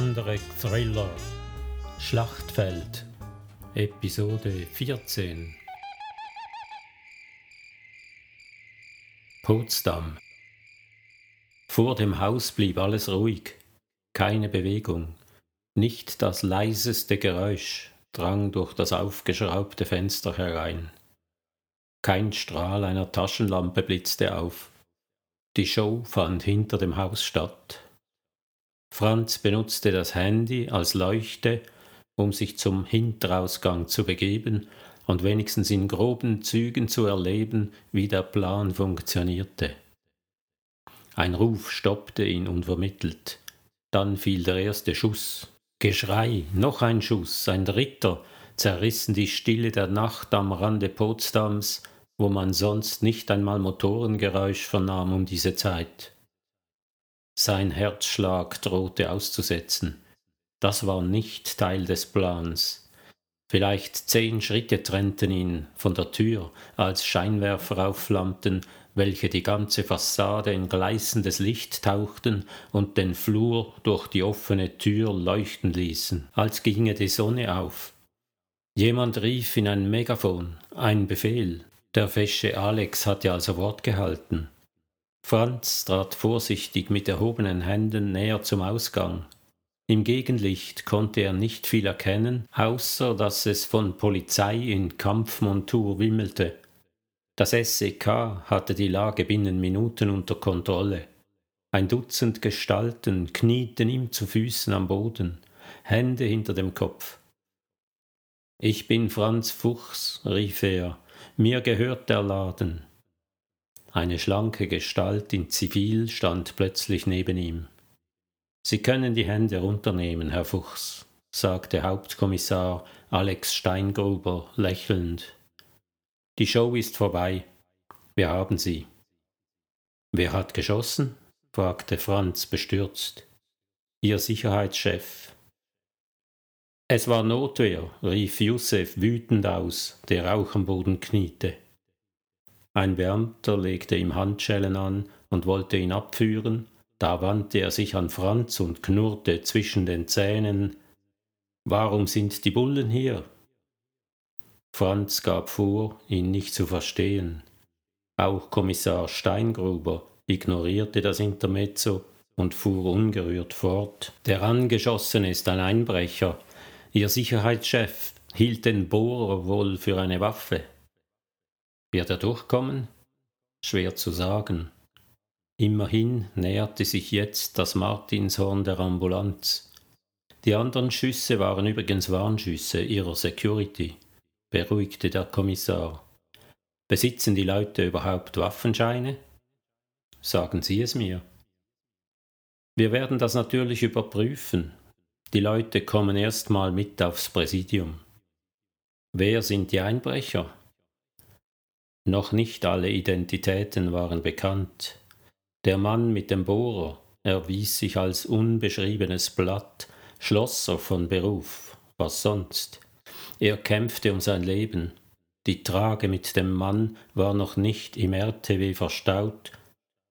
Der andere Thriller Schlachtfeld Episode 14 Potsdam Vor dem Haus blieb alles ruhig, keine Bewegung, nicht das leiseste Geräusch drang durch das aufgeschraubte Fenster herein. Kein Strahl einer Taschenlampe blitzte auf. Die Show fand hinter dem Haus statt. Franz benutzte das Handy als Leuchte, um sich zum Hinterausgang zu begeben und wenigstens in groben Zügen zu erleben, wie der Plan funktionierte. Ein Ruf stoppte ihn unvermittelt. Dann fiel der erste Schuss. Geschrei, noch ein Schuss, ein dritter, zerrissen die Stille der Nacht am Rande Potsdams, wo man sonst nicht einmal Motorengeräusch vernahm um diese Zeit. Sein Herzschlag drohte auszusetzen. Das war nicht Teil des Plans. Vielleicht zehn Schritte trennten ihn von der Tür, als Scheinwerfer aufflammten, welche die ganze Fassade in gleißendes Licht tauchten und den Flur durch die offene Tür leuchten ließen, als ginge die Sonne auf. Jemand rief in ein Megafon, ein Befehl. Der fesche Alex hatte also Wort gehalten. Franz trat vorsichtig mit erhobenen Händen näher zum Ausgang. Im Gegenlicht konnte er nicht viel erkennen, außer dass es von Polizei in Kampfmontur wimmelte. Das SEK hatte die Lage binnen Minuten unter Kontrolle. Ein Dutzend Gestalten knieten ihm zu Füßen am Boden, Hände hinter dem Kopf. Ich bin Franz Fuchs, rief er, mir gehört der Laden. Eine schlanke Gestalt in Zivil stand plötzlich neben ihm. Sie können die Hände runternehmen, Herr Fuchs, sagte Hauptkommissar Alex Steingruber lächelnd. Die Show ist vorbei. Wir haben sie. Wer hat geschossen? fragte Franz bestürzt. Ihr Sicherheitschef. Es war Notwehr, rief Josef wütend aus, der auch am Boden kniete. Ein Beamter legte ihm Handschellen an und wollte ihn abführen, da wandte er sich an Franz und knurrte zwischen den Zähnen Warum sind die Bullen hier? Franz gab vor, ihn nicht zu verstehen. Auch Kommissar Steingruber ignorierte das Intermezzo und fuhr ungerührt fort. Der Angeschossene ist ein Einbrecher. Ihr Sicherheitschef hielt den Bohrer wohl für eine Waffe. Wird er durchkommen? Schwer zu sagen. Immerhin näherte sich jetzt das Martinshorn der Ambulanz. Die anderen Schüsse waren übrigens Warnschüsse ihrer Security, beruhigte der Kommissar. Besitzen die Leute überhaupt Waffenscheine? Sagen Sie es mir. Wir werden das natürlich überprüfen. Die Leute kommen erst mal mit aufs Präsidium. Wer sind die Einbrecher? Noch nicht alle Identitäten waren bekannt. Der Mann mit dem Bohrer erwies sich als unbeschriebenes Blatt, Schlosser von Beruf, was sonst. Er kämpfte um sein Leben. Die Trage mit dem Mann war noch nicht im RTW verstaut,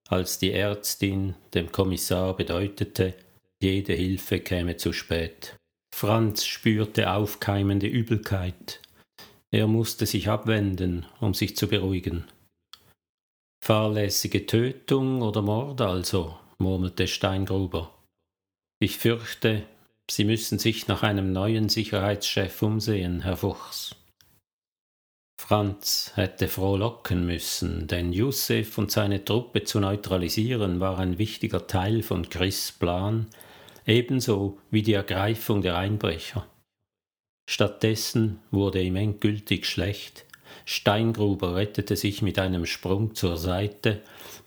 als die Ärztin dem Kommissar bedeutete, jede Hilfe käme zu spät. Franz spürte aufkeimende Übelkeit. Er musste sich abwenden, um sich zu beruhigen. Fahrlässige Tötung oder Mord also, murmelte Steingruber. Ich fürchte, Sie müssen sich nach einem neuen Sicherheitschef umsehen, Herr Fuchs. Franz hätte frohlocken müssen, denn Josef und seine Truppe zu neutralisieren war ein wichtiger Teil von Chris' Plan, ebenso wie die Ergreifung der Einbrecher. Stattdessen wurde ihm endgültig schlecht. Steingruber rettete sich mit einem Sprung zur Seite,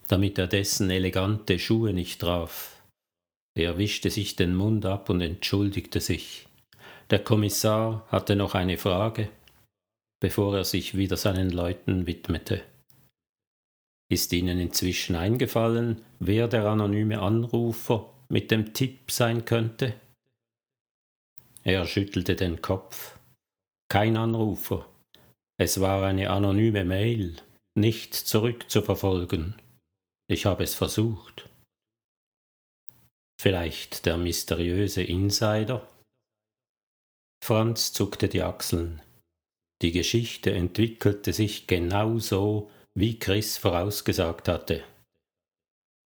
damit er dessen elegante Schuhe nicht traf. Er wischte sich den Mund ab und entschuldigte sich. Der Kommissar hatte noch eine Frage, bevor er sich wieder seinen Leuten widmete. Ist Ihnen inzwischen eingefallen, wer der anonyme Anrufer mit dem Tipp sein könnte? Er schüttelte den Kopf. Kein Anrufer. Es war eine anonyme Mail, nicht zurückzuverfolgen. Ich habe es versucht. Vielleicht der mysteriöse Insider? Franz zuckte die Achseln. Die Geschichte entwickelte sich genau so, wie Chris vorausgesagt hatte.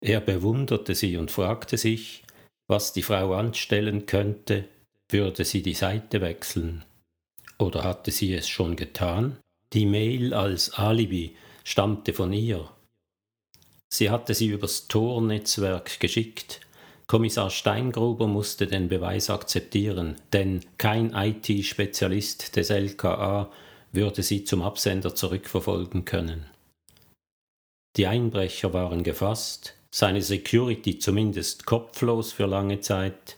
Er bewunderte sie und fragte sich, was die Frau anstellen könnte, würde sie die Seite wechseln. Oder hatte sie es schon getan? Die Mail als Alibi stammte von ihr. Sie hatte sie übers Tornetzwerk geschickt, Kommissar Steingruber musste den Beweis akzeptieren, denn kein IT-Spezialist des LKA würde sie zum Absender zurückverfolgen können. Die Einbrecher waren gefasst, seine Security zumindest kopflos für lange Zeit.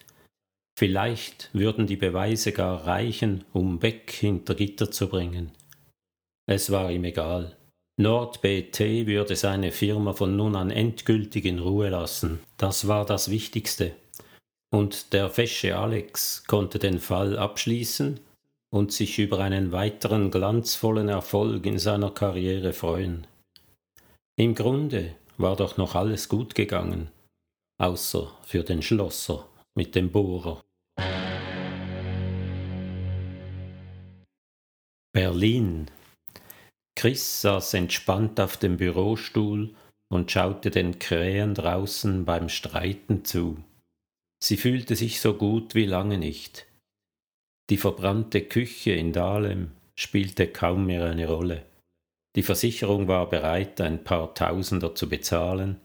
Vielleicht würden die Beweise gar reichen, um Beck hinter Gitter zu bringen. Es war ihm egal. NordBT würde seine Firma von nun an endgültig in Ruhe lassen. Das war das Wichtigste. Und der fesche Alex konnte den Fall abschließen und sich über einen weiteren glanzvollen Erfolg in seiner Karriere freuen. Im Grunde war doch noch alles gut gegangen, außer für den Schlosser mit dem Bohrer. Berlin Chris saß entspannt auf dem Bürostuhl und schaute den Krähen draußen beim Streiten zu. Sie fühlte sich so gut wie lange nicht. Die verbrannte Küche in Dahlem spielte kaum mehr eine Rolle. Die Versicherung war bereit, ein paar Tausender zu bezahlen,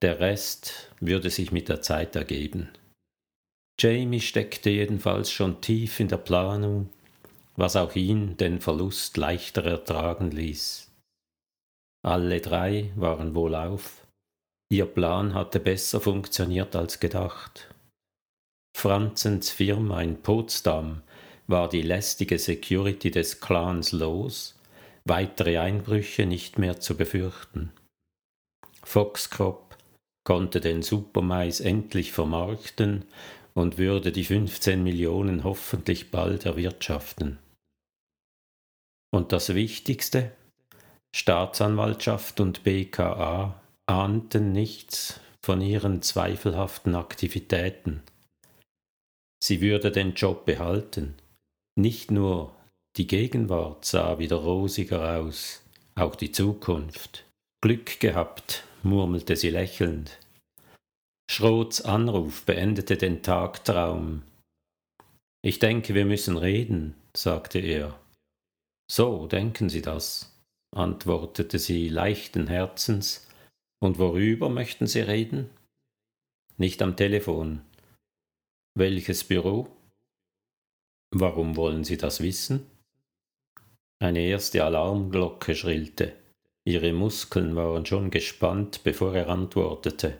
der Rest würde sich mit der Zeit ergeben. Jamie steckte jedenfalls schon tief in der Planung, was auch ihn den Verlust leichter ertragen ließ. Alle drei waren wohlauf. Ihr Plan hatte besser funktioniert als gedacht. Franzens Firma in Potsdam war die lästige Security des Clans los, weitere Einbrüche nicht mehr zu befürchten. Foxcrop konnte den Supermais endlich vermarkten und würde die 15 Millionen hoffentlich bald erwirtschaften. Und das Wichtigste, Staatsanwaltschaft und BKA ahnten nichts von ihren zweifelhaften Aktivitäten. Sie würde den Job behalten. Nicht nur die Gegenwart sah wieder rosiger aus, auch die Zukunft. Glück gehabt, murmelte sie lächelnd. Schroths Anruf beendete den Tagtraum. Ich denke, wir müssen reden, sagte er. So denken Sie das, antwortete sie leichten Herzens. Und worüber möchten Sie reden? Nicht am Telefon. Welches Büro? Warum wollen Sie das wissen? Eine erste Alarmglocke schrillte. Ihre Muskeln waren schon gespannt, bevor er antwortete.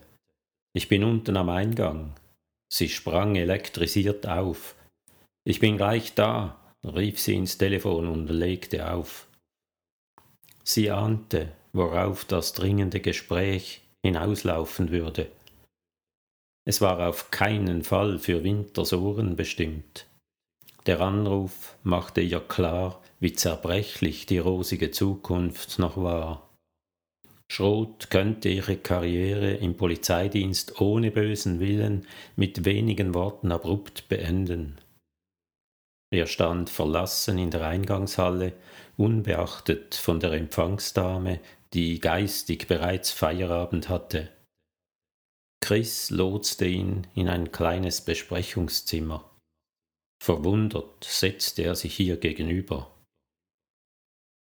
Ich bin unten am Eingang. Sie sprang elektrisiert auf. Ich bin gleich da, rief sie ins Telefon und legte auf. Sie ahnte, worauf das dringende Gespräch hinauslaufen würde. Es war auf keinen Fall für Winters Ohren bestimmt. Der Anruf machte ihr klar, wie zerbrechlich die rosige Zukunft noch war. Schroth könnte ihre Karriere im Polizeidienst ohne bösen Willen mit wenigen Worten abrupt beenden. Er stand verlassen in der Eingangshalle, unbeachtet von der Empfangsdame, die geistig bereits Feierabend hatte. Chris lotste ihn in ein kleines Besprechungszimmer. Verwundert setzte er sich ihr gegenüber.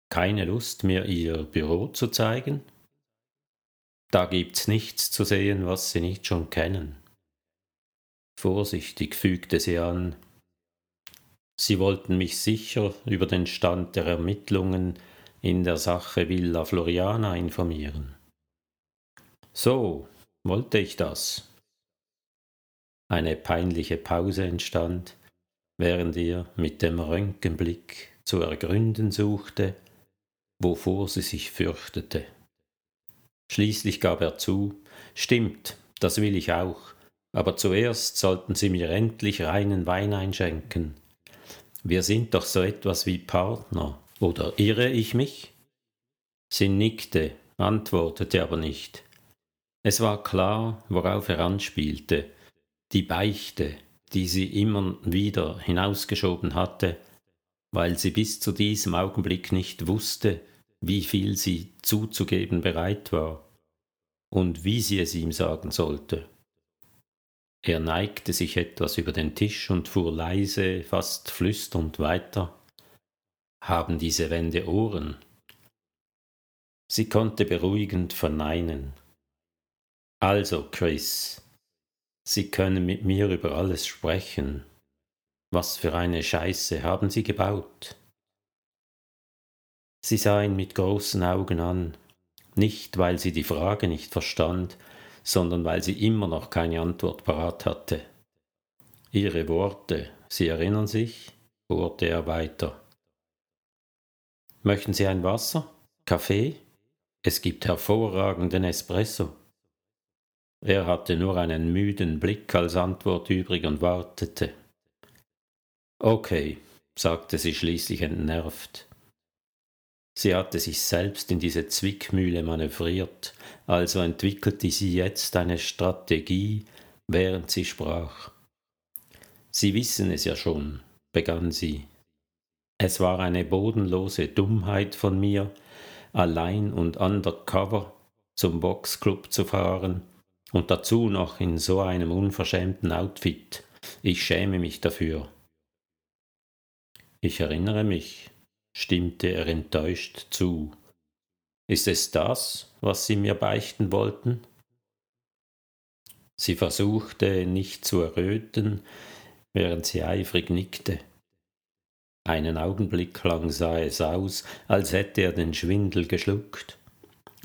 Keine Lust, mir ihr Büro zu zeigen? Da gibt's nichts zu sehen, was Sie nicht schon kennen. Vorsichtig fügte sie an, Sie wollten mich sicher über den Stand der Ermittlungen in der Sache Villa Floriana informieren. So, wollte ich das. Eine peinliche Pause entstand, während er mit dem Röntgenblick zu ergründen suchte, wovor sie sich fürchtete. Schließlich gab er zu, stimmt, das will ich auch, aber zuerst sollten Sie mir endlich reinen Wein einschenken. Wir sind doch so etwas wie Partner, oder irre ich mich? Sie nickte, antwortete aber nicht. Es war klar, worauf er anspielte, die Beichte, die sie immer wieder hinausgeschoben hatte, weil sie bis zu diesem Augenblick nicht wusste, wie viel sie zuzugeben bereit war und wie sie es ihm sagen sollte. Er neigte sich etwas über den Tisch und fuhr leise, fast flüsternd weiter. Haben diese Wände Ohren? Sie konnte beruhigend verneinen. Also, Chris, Sie können mit mir über alles sprechen. Was für eine Scheiße haben Sie gebaut? Sie sah ihn mit großen Augen an, nicht weil sie die Frage nicht verstand, sondern weil sie immer noch keine Antwort parat hatte. Ihre Worte, Sie erinnern sich? bohrte er weiter. Möchten Sie ein Wasser? Kaffee? Es gibt hervorragenden Espresso. Er hatte nur einen müden Blick als Antwort übrig und wartete. Okay, sagte sie schließlich entnervt. Sie hatte sich selbst in diese Zwickmühle manövriert, also entwickelte sie jetzt eine Strategie, während sie sprach. Sie wissen es ja schon, begann sie. Es war eine bodenlose Dummheit von mir, allein und undercover zum Boxclub zu fahren und dazu noch in so einem unverschämten Outfit. Ich schäme mich dafür. Ich erinnere mich, stimmte er enttäuscht zu. Ist es das, was Sie mir beichten wollten? Sie versuchte nicht zu erröten, während sie eifrig nickte. Einen Augenblick lang sah es aus, als hätte er den Schwindel geschluckt,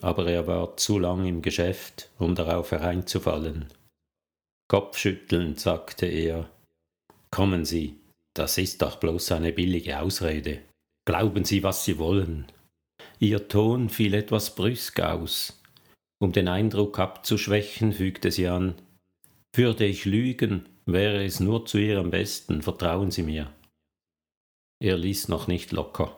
aber er war zu lang im Geschäft, um darauf hereinzufallen. Kopfschüttelnd sagte er Kommen Sie, das ist doch bloß eine billige Ausrede. Glauben Sie, was Sie wollen. Ihr Ton fiel etwas brüsk aus. Um den Eindruck abzuschwächen, fügte sie an Würde ich lügen, wäre es nur zu Ihrem Besten, vertrauen Sie mir. Er ließ noch nicht locker.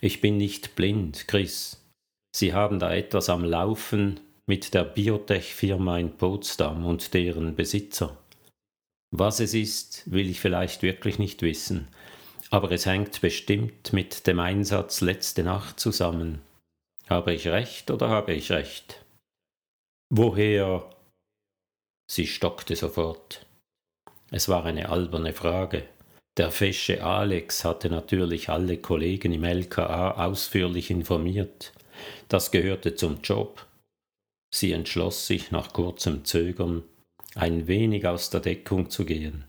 Ich bin nicht blind, Chris. Sie haben da etwas am Laufen mit der Biotech-Firma in Potsdam und deren Besitzer. Was es ist, will ich vielleicht wirklich nicht wissen, aber es hängt bestimmt mit dem Einsatz letzte Nacht zusammen. Habe ich recht oder habe ich recht? Woher? Sie stockte sofort. Es war eine alberne Frage. Der fesche Alex hatte natürlich alle Kollegen im LKA ausführlich informiert. Das gehörte zum Job. Sie entschloss sich nach kurzem Zögern, ein wenig aus der Deckung zu gehen.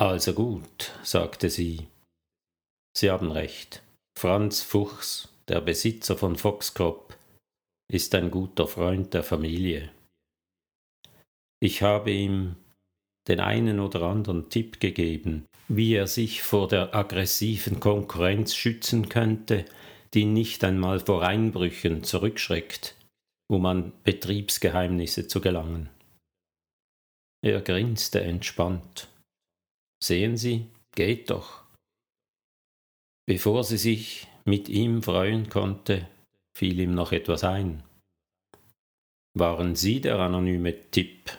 Also gut, sagte sie. Sie haben recht. Franz Fuchs, der Besitzer von Foxcrop, ist ein guter Freund der Familie. Ich habe ihm den einen oder anderen Tipp gegeben, wie er sich vor der aggressiven Konkurrenz schützen könnte, die nicht einmal vor Einbrüchen zurückschreckt, um an Betriebsgeheimnisse zu gelangen. Er grinste entspannt. Sehen Sie, geht doch. Bevor sie sich mit ihm freuen konnte, fiel ihm noch etwas ein. Waren Sie der anonyme Tipp?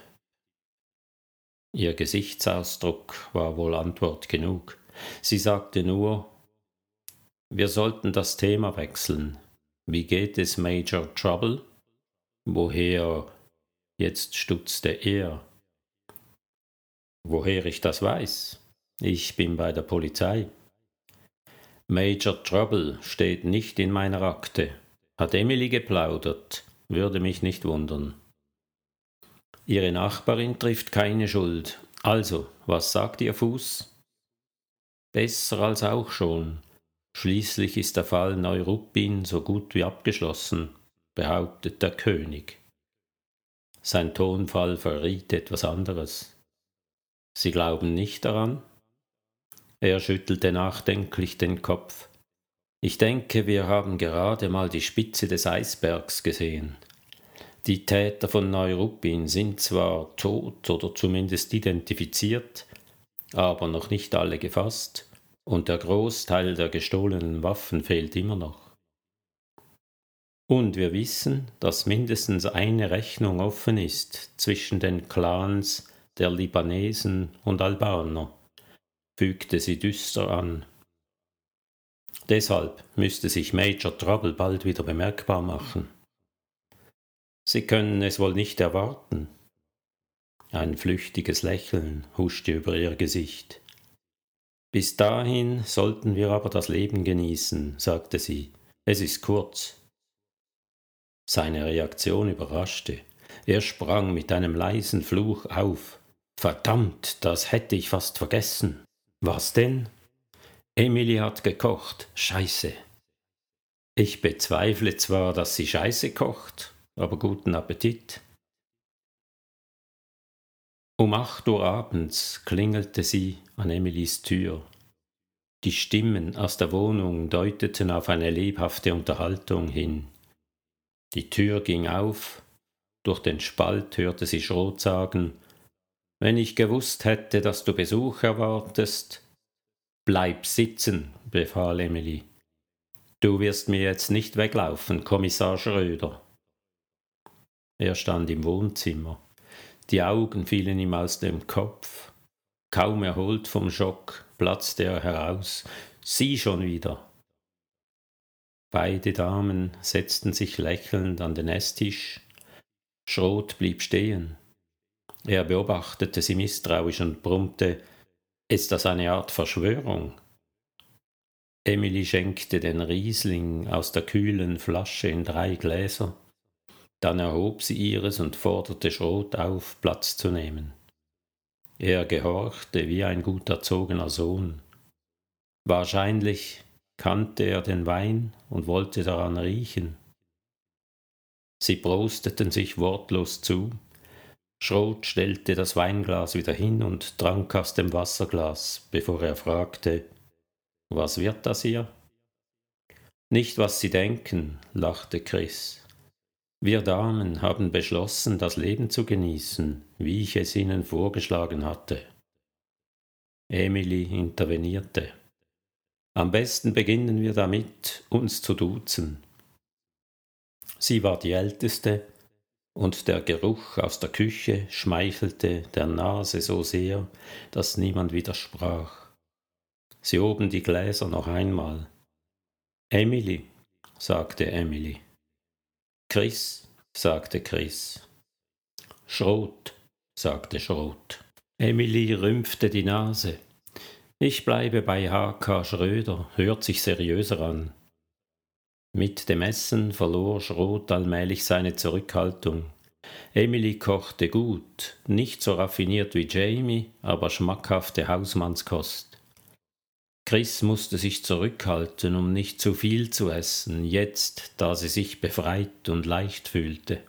Ihr Gesichtsausdruck war wohl Antwort genug. Sie sagte nur, wir sollten das Thema wechseln. Wie geht es Major Trouble? Woher? Jetzt stutzte er. Woher ich das weiß? Ich bin bei der Polizei. Major Trouble steht nicht in meiner Akte. Hat Emily geplaudert, würde mich nicht wundern. Ihre Nachbarin trifft keine Schuld. Also, was sagt Ihr Fuß? Besser als auch schon. Schließlich ist der Fall Neuruppin so gut wie abgeschlossen, behauptet der König. Sein Tonfall verriet etwas anderes. Sie glauben nicht daran? Er schüttelte nachdenklich den Kopf. Ich denke, wir haben gerade mal die Spitze des Eisbergs gesehen. Die Täter von Neuruppin sind zwar tot oder zumindest identifiziert, aber noch nicht alle gefasst, und der Großteil der gestohlenen Waffen fehlt immer noch. Und wir wissen, dass mindestens eine Rechnung offen ist zwischen den Clans der Libanesen und Albaner, fügte sie düster an. Deshalb müsste sich Major Trouble bald wieder bemerkbar machen. Sie können es wohl nicht erwarten. Ein flüchtiges Lächeln huschte über ihr Gesicht. Bis dahin sollten wir aber das Leben genießen, sagte sie. Es ist kurz. Seine Reaktion überraschte. Er sprang mit einem leisen Fluch auf. Verdammt, das hätte ich fast vergessen. Was denn? Emily hat gekocht. Scheiße. Ich bezweifle zwar, dass sie Scheiße kocht, aber guten Appetit. Um acht Uhr abends klingelte sie an Emilys Tür. Die Stimmen aus der Wohnung deuteten auf eine lebhafte Unterhaltung hin. Die Tür ging auf, durch den Spalt hörte sie Schrot sagen Wenn ich gewusst hätte, dass du Besuch erwartest. Bleib sitzen, befahl Emily. Du wirst mir jetzt nicht weglaufen, Kommissar Schröder. Er stand im Wohnzimmer. Die Augen fielen ihm aus dem Kopf. Kaum erholt vom Schock platzte er heraus. Sie schon wieder. Beide Damen setzten sich lächelnd an den Esstisch. Schrot blieb stehen. Er beobachtete sie misstrauisch und brummte Ist das eine Art Verschwörung? Emily schenkte den Riesling aus der kühlen Flasche in drei Gläser. Dann erhob sie ihres und forderte Schrot auf, Platz zu nehmen. Er gehorchte wie ein gut erzogener Sohn. Wahrscheinlich kannte er den Wein und wollte daran riechen. Sie prosteten sich wortlos zu. Schrot stellte das Weinglas wieder hin und trank aus dem Wasserglas, bevor er fragte Was wird das hier? Nicht, was Sie denken, lachte Chris. Wir Damen haben beschlossen, das Leben zu genießen, wie ich es Ihnen vorgeschlagen hatte. Emily intervenierte. Am besten beginnen wir damit, uns zu duzen. Sie war die Älteste, und der Geruch aus der Küche schmeichelte der Nase so sehr, dass niemand widersprach. Sie hoben die Gläser noch einmal. Emily, sagte Emily. Chris, sagte Chris. Schrot, sagte Schrot. Emily rümpfte die Nase. Ich bleibe bei H.K. Schröder, hört sich seriöser an. Mit dem Essen verlor Schrot allmählich seine Zurückhaltung. Emily kochte gut, nicht so raffiniert wie Jamie, aber schmackhafte Hausmannskost. Chris musste sich zurückhalten, um nicht zu viel zu essen, jetzt, da sie sich befreit und leicht fühlte.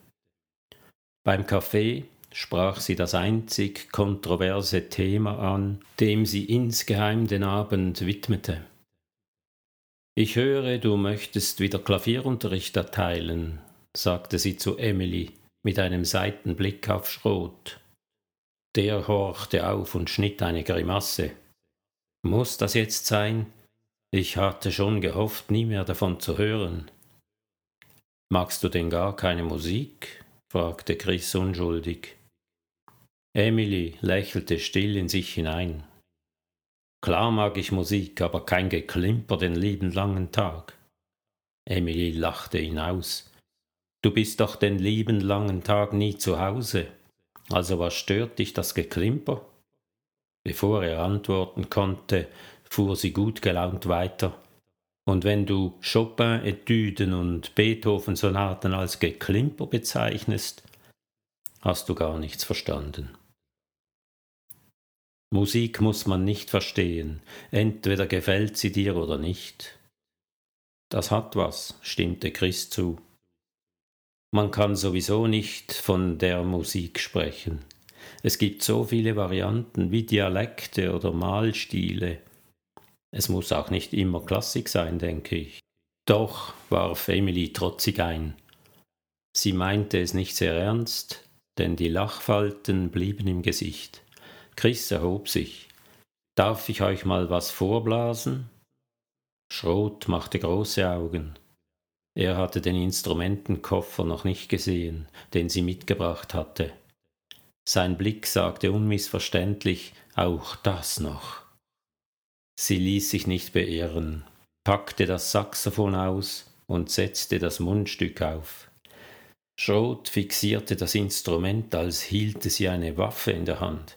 Beim Kaffee sprach sie das einzig kontroverse Thema an, dem sie insgeheim den Abend widmete. Ich höre, du möchtest wieder Klavierunterricht erteilen, sagte sie zu Emily mit einem Seitenblick auf Schrot. Der horchte auf und schnitt eine Grimasse. Muss das jetzt sein? Ich hatte schon gehofft, nie mehr davon zu hören. Magst du denn gar keine Musik? fragte Chris unschuldig. Emily lächelte still in sich hinein. Klar mag ich Musik, aber kein Geklimper den lieben langen Tag. Emily lachte ihn aus. Du bist doch den lieben langen Tag nie zu Hause. Also was stört dich das Geklimper? Bevor er antworten konnte, fuhr sie gut gelaunt weiter. Und wenn du Chopin-Etüden und Beethoven-Sonaten als Geklimper bezeichnest, hast du gar nichts verstanden. Musik muss man nicht verstehen, entweder gefällt sie dir oder nicht. Das hat was, stimmte Chris zu. Man kann sowieso nicht von der Musik sprechen. Es gibt so viele Varianten wie Dialekte oder Malstile. Es muss auch nicht immer Klassik sein, denke ich. Doch, warf Emily trotzig ein. Sie meinte es nicht sehr ernst, denn die Lachfalten blieben im Gesicht. Chris erhob sich. Darf ich euch mal was vorblasen? Schrot machte große Augen. Er hatte den Instrumentenkoffer noch nicht gesehen, den sie mitgebracht hatte. Sein Blick sagte unmissverständlich auch das noch. Sie ließ sich nicht beirren, packte das Saxophon aus und setzte das Mundstück auf. Schrot fixierte das Instrument, als hielte sie eine Waffe in der Hand.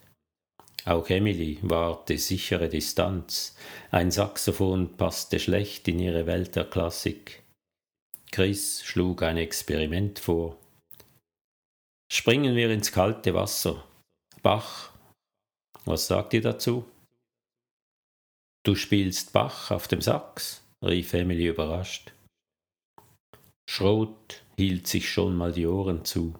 Auch Emily wahrte sichere Distanz. Ein Saxophon passte schlecht in ihre Welt der Klassik. Chris schlug ein Experiment vor. Springen wir ins kalte Wasser. Bach. Was sagt ihr dazu? Du spielst Bach auf dem Sax, rief Emily überrascht. Schrot hielt sich schon mal die Ohren zu.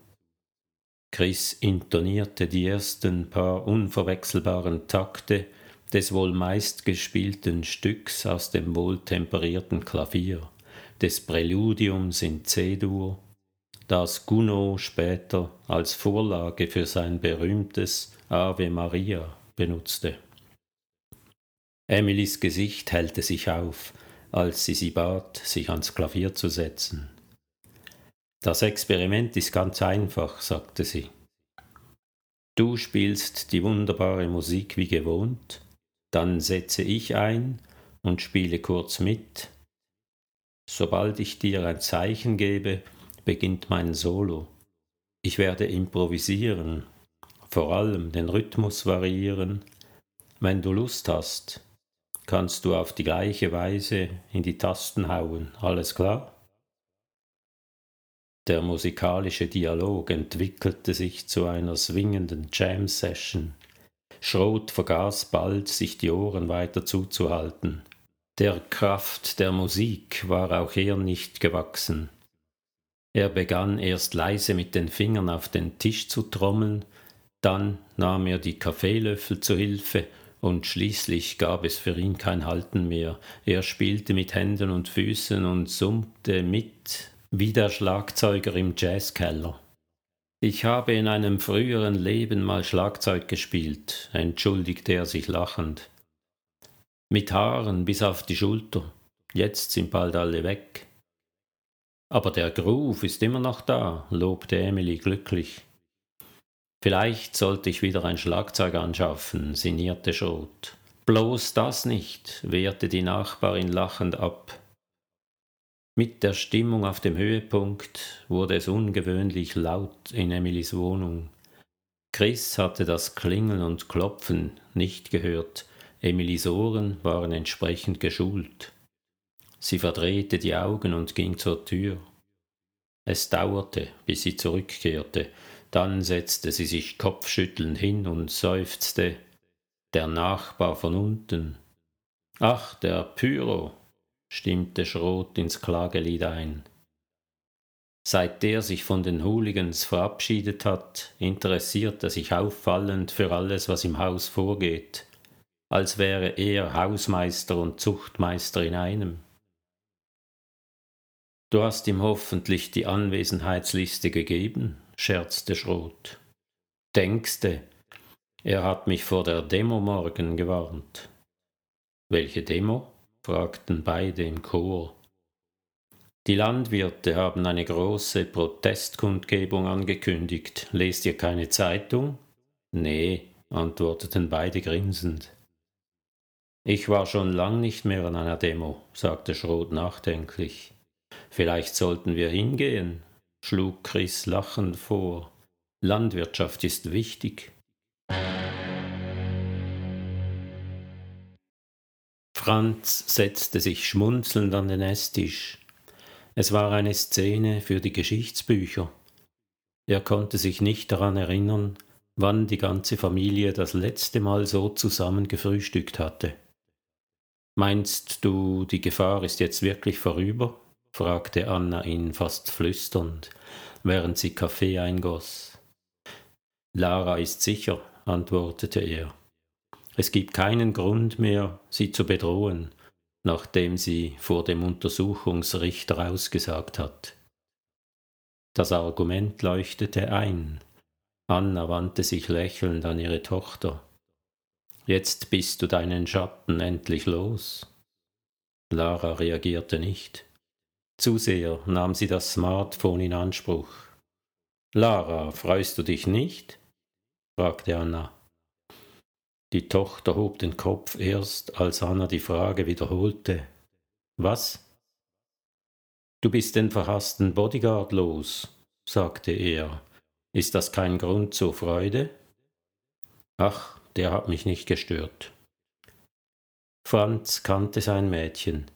Chris intonierte die ersten paar unverwechselbaren Takte des wohl meistgespielten Stücks aus dem wohltemperierten Klavier, des Präludiums in C-Dur, das Gounod später als Vorlage für sein berühmtes Ave Maria benutzte. Emilys Gesicht hellte sich auf, als sie sie bat, sich ans Klavier zu setzen. Das Experiment ist ganz einfach, sagte sie. Du spielst die wunderbare Musik wie gewohnt, dann setze ich ein und spiele kurz mit. Sobald ich dir ein Zeichen gebe, beginnt mein Solo. Ich werde improvisieren, vor allem den Rhythmus variieren. Wenn du Lust hast, kannst du auf die gleiche Weise in die Tasten hauen. Alles klar? Der musikalische Dialog entwickelte sich zu einer swingenden Jam-Session. Schrot vergaß bald, sich die Ohren weiter zuzuhalten. Der Kraft der Musik war auch er nicht gewachsen. Er begann erst leise mit den Fingern auf den Tisch zu trommeln, dann nahm er die Kaffeelöffel zu Hilfe und schließlich gab es für ihn kein Halten mehr. Er spielte mit Händen und Füßen und summte mit, wie der Schlagzeuger im Jazzkeller. Ich habe in einem früheren Leben mal Schlagzeug gespielt, entschuldigte er sich lachend. Mit Haaren bis auf die Schulter, jetzt sind bald alle weg. Aber der Groove ist immer noch da, lobte Emily glücklich. Vielleicht sollte ich wieder ein Schlagzeug anschaffen, sinnierte Schrot. Bloß das nicht, wehrte die Nachbarin lachend ab. Mit der Stimmung auf dem Höhepunkt wurde es ungewöhnlich laut in Emilys Wohnung. Chris hatte das Klingeln und Klopfen nicht gehört, Emilys Ohren waren entsprechend geschult. Sie verdrehte die Augen und ging zur Tür. Es dauerte, bis sie zurückkehrte, dann setzte sie sich kopfschüttelnd hin und seufzte Der Nachbar von unten. Ach, der Pyro, stimmte Schrot ins Klagelied ein. Seit der sich von den Hooligans verabschiedet hat, interessiert er sich auffallend für alles, was im Haus vorgeht, als wäre er Hausmeister und Zuchtmeister in einem. Du hast ihm hoffentlich die Anwesenheitsliste gegeben, scherzte Schrot. Denkste, er hat mich vor der Demo morgen gewarnt. Welche Demo? Fragten beide im Chor. Die Landwirte haben eine große Protestkundgebung angekündigt. Lest ihr keine Zeitung? Nee, antworteten beide grinsend. Ich war schon lang nicht mehr an einer Demo, sagte Schrot nachdenklich. Vielleicht sollten wir hingehen, schlug Chris lachend vor. Landwirtschaft ist wichtig. Franz setzte sich schmunzelnd an den Esstisch. Es war eine Szene für die Geschichtsbücher. Er konnte sich nicht daran erinnern, wann die ganze Familie das letzte Mal so zusammen gefrühstückt hatte. Meinst du, die Gefahr ist jetzt wirklich vorüber? fragte Anna ihn fast flüsternd, während sie Kaffee eingoss. Lara ist sicher, antwortete er. Es gibt keinen Grund mehr, sie zu bedrohen, nachdem sie vor dem Untersuchungsrichter ausgesagt hat. Das Argument leuchtete ein. Anna wandte sich lächelnd an ihre Tochter. Jetzt bist du deinen Schatten endlich los. Lara reagierte nicht. Zu sehr nahm sie das Smartphone in Anspruch. Lara, freust du dich nicht? fragte Anna. Die Tochter hob den Kopf erst, als Anna die Frage wiederholte. Was? Du bist den verhassten Bodyguard los, sagte er. Ist das kein Grund zur Freude? Ach, der hat mich nicht gestört. Franz kannte sein Mädchen.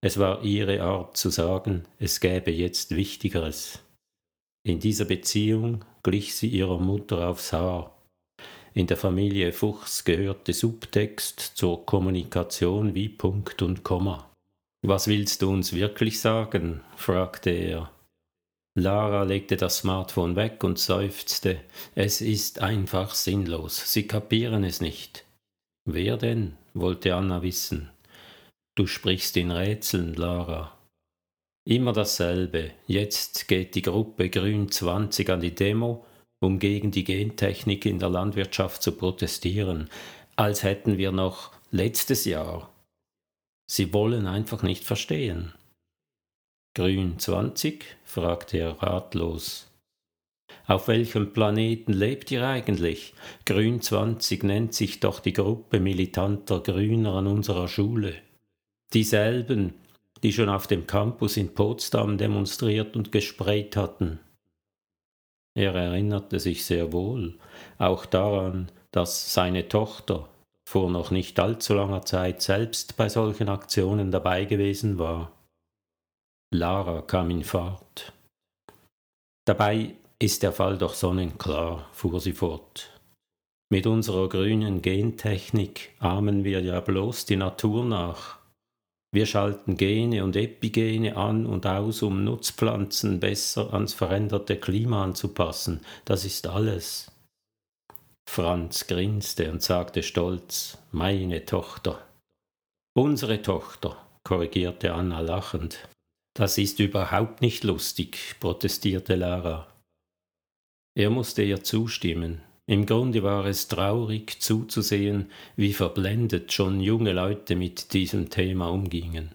Es war ihre Art zu sagen, es gäbe jetzt Wichtigeres. In dieser Beziehung glich sie ihrer Mutter aufs Haar. In der Familie Fuchs gehörte Subtext zur Kommunikation wie Punkt und Komma. Was willst du uns wirklich sagen? fragte er. Lara legte das Smartphone weg und seufzte. Es ist einfach sinnlos. Sie kapieren es nicht. Wer denn? wollte Anna wissen. Du sprichst in Rätseln, Lara. Immer dasselbe. Jetzt geht die Gruppe Grün 20 an die Demo um gegen die Gentechnik in der Landwirtschaft zu protestieren, als hätten wir noch letztes Jahr. Sie wollen einfach nicht verstehen. Grün 20? fragte er ratlos. Auf welchem Planeten lebt ihr eigentlich? Grün 20 nennt sich doch die Gruppe militanter Grüner an unserer Schule. Dieselben, die schon auf dem Campus in Potsdam demonstriert und gesprayt hatten. Er erinnerte sich sehr wohl auch daran, dass seine Tochter vor noch nicht allzu langer Zeit selbst bei solchen Aktionen dabei gewesen war. Lara kam in Fahrt. Dabei ist der Fall doch sonnenklar, fuhr sie fort. Mit unserer grünen Gentechnik ahmen wir ja bloß die Natur nach. Wir schalten Gene und Epigene an und aus, um Nutzpflanzen besser ans veränderte Klima anzupassen. Das ist alles. Franz grinste und sagte stolz, meine Tochter. Unsere Tochter, korrigierte Anna lachend. Das ist überhaupt nicht lustig, protestierte Lara. Er musste ihr zustimmen. Im Grunde war es traurig zuzusehen, wie verblendet schon junge Leute mit diesem Thema umgingen.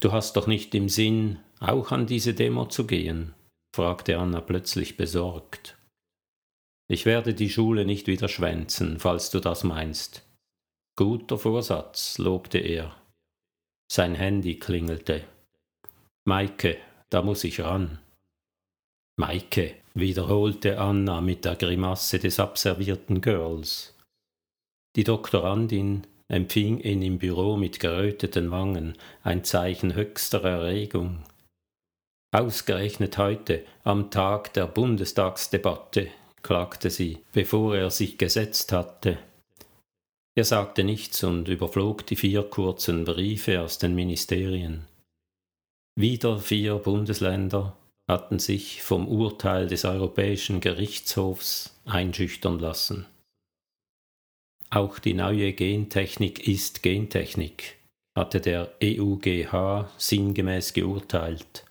Du hast doch nicht im Sinn, auch an diese Demo zu gehen? fragte Anna plötzlich besorgt. Ich werde die Schule nicht wieder schwänzen, falls du das meinst. Guter Vorsatz, lobte er. Sein Handy klingelte. Maike, da muss ich ran. Maike, wiederholte Anna mit der Grimasse des abservierten Girls. Die Doktorandin empfing ihn im Büro mit geröteten Wangen, ein Zeichen höchster Erregung. Ausgerechnet heute, am Tag der Bundestagsdebatte, klagte sie, bevor er sich gesetzt hatte. Er sagte nichts und überflog die vier kurzen Briefe aus den Ministerien. Wieder vier Bundesländer, hatten sich vom Urteil des Europäischen Gerichtshofs einschüchtern lassen. Auch die neue Gentechnik ist Gentechnik, hatte der EUGH sinngemäß geurteilt.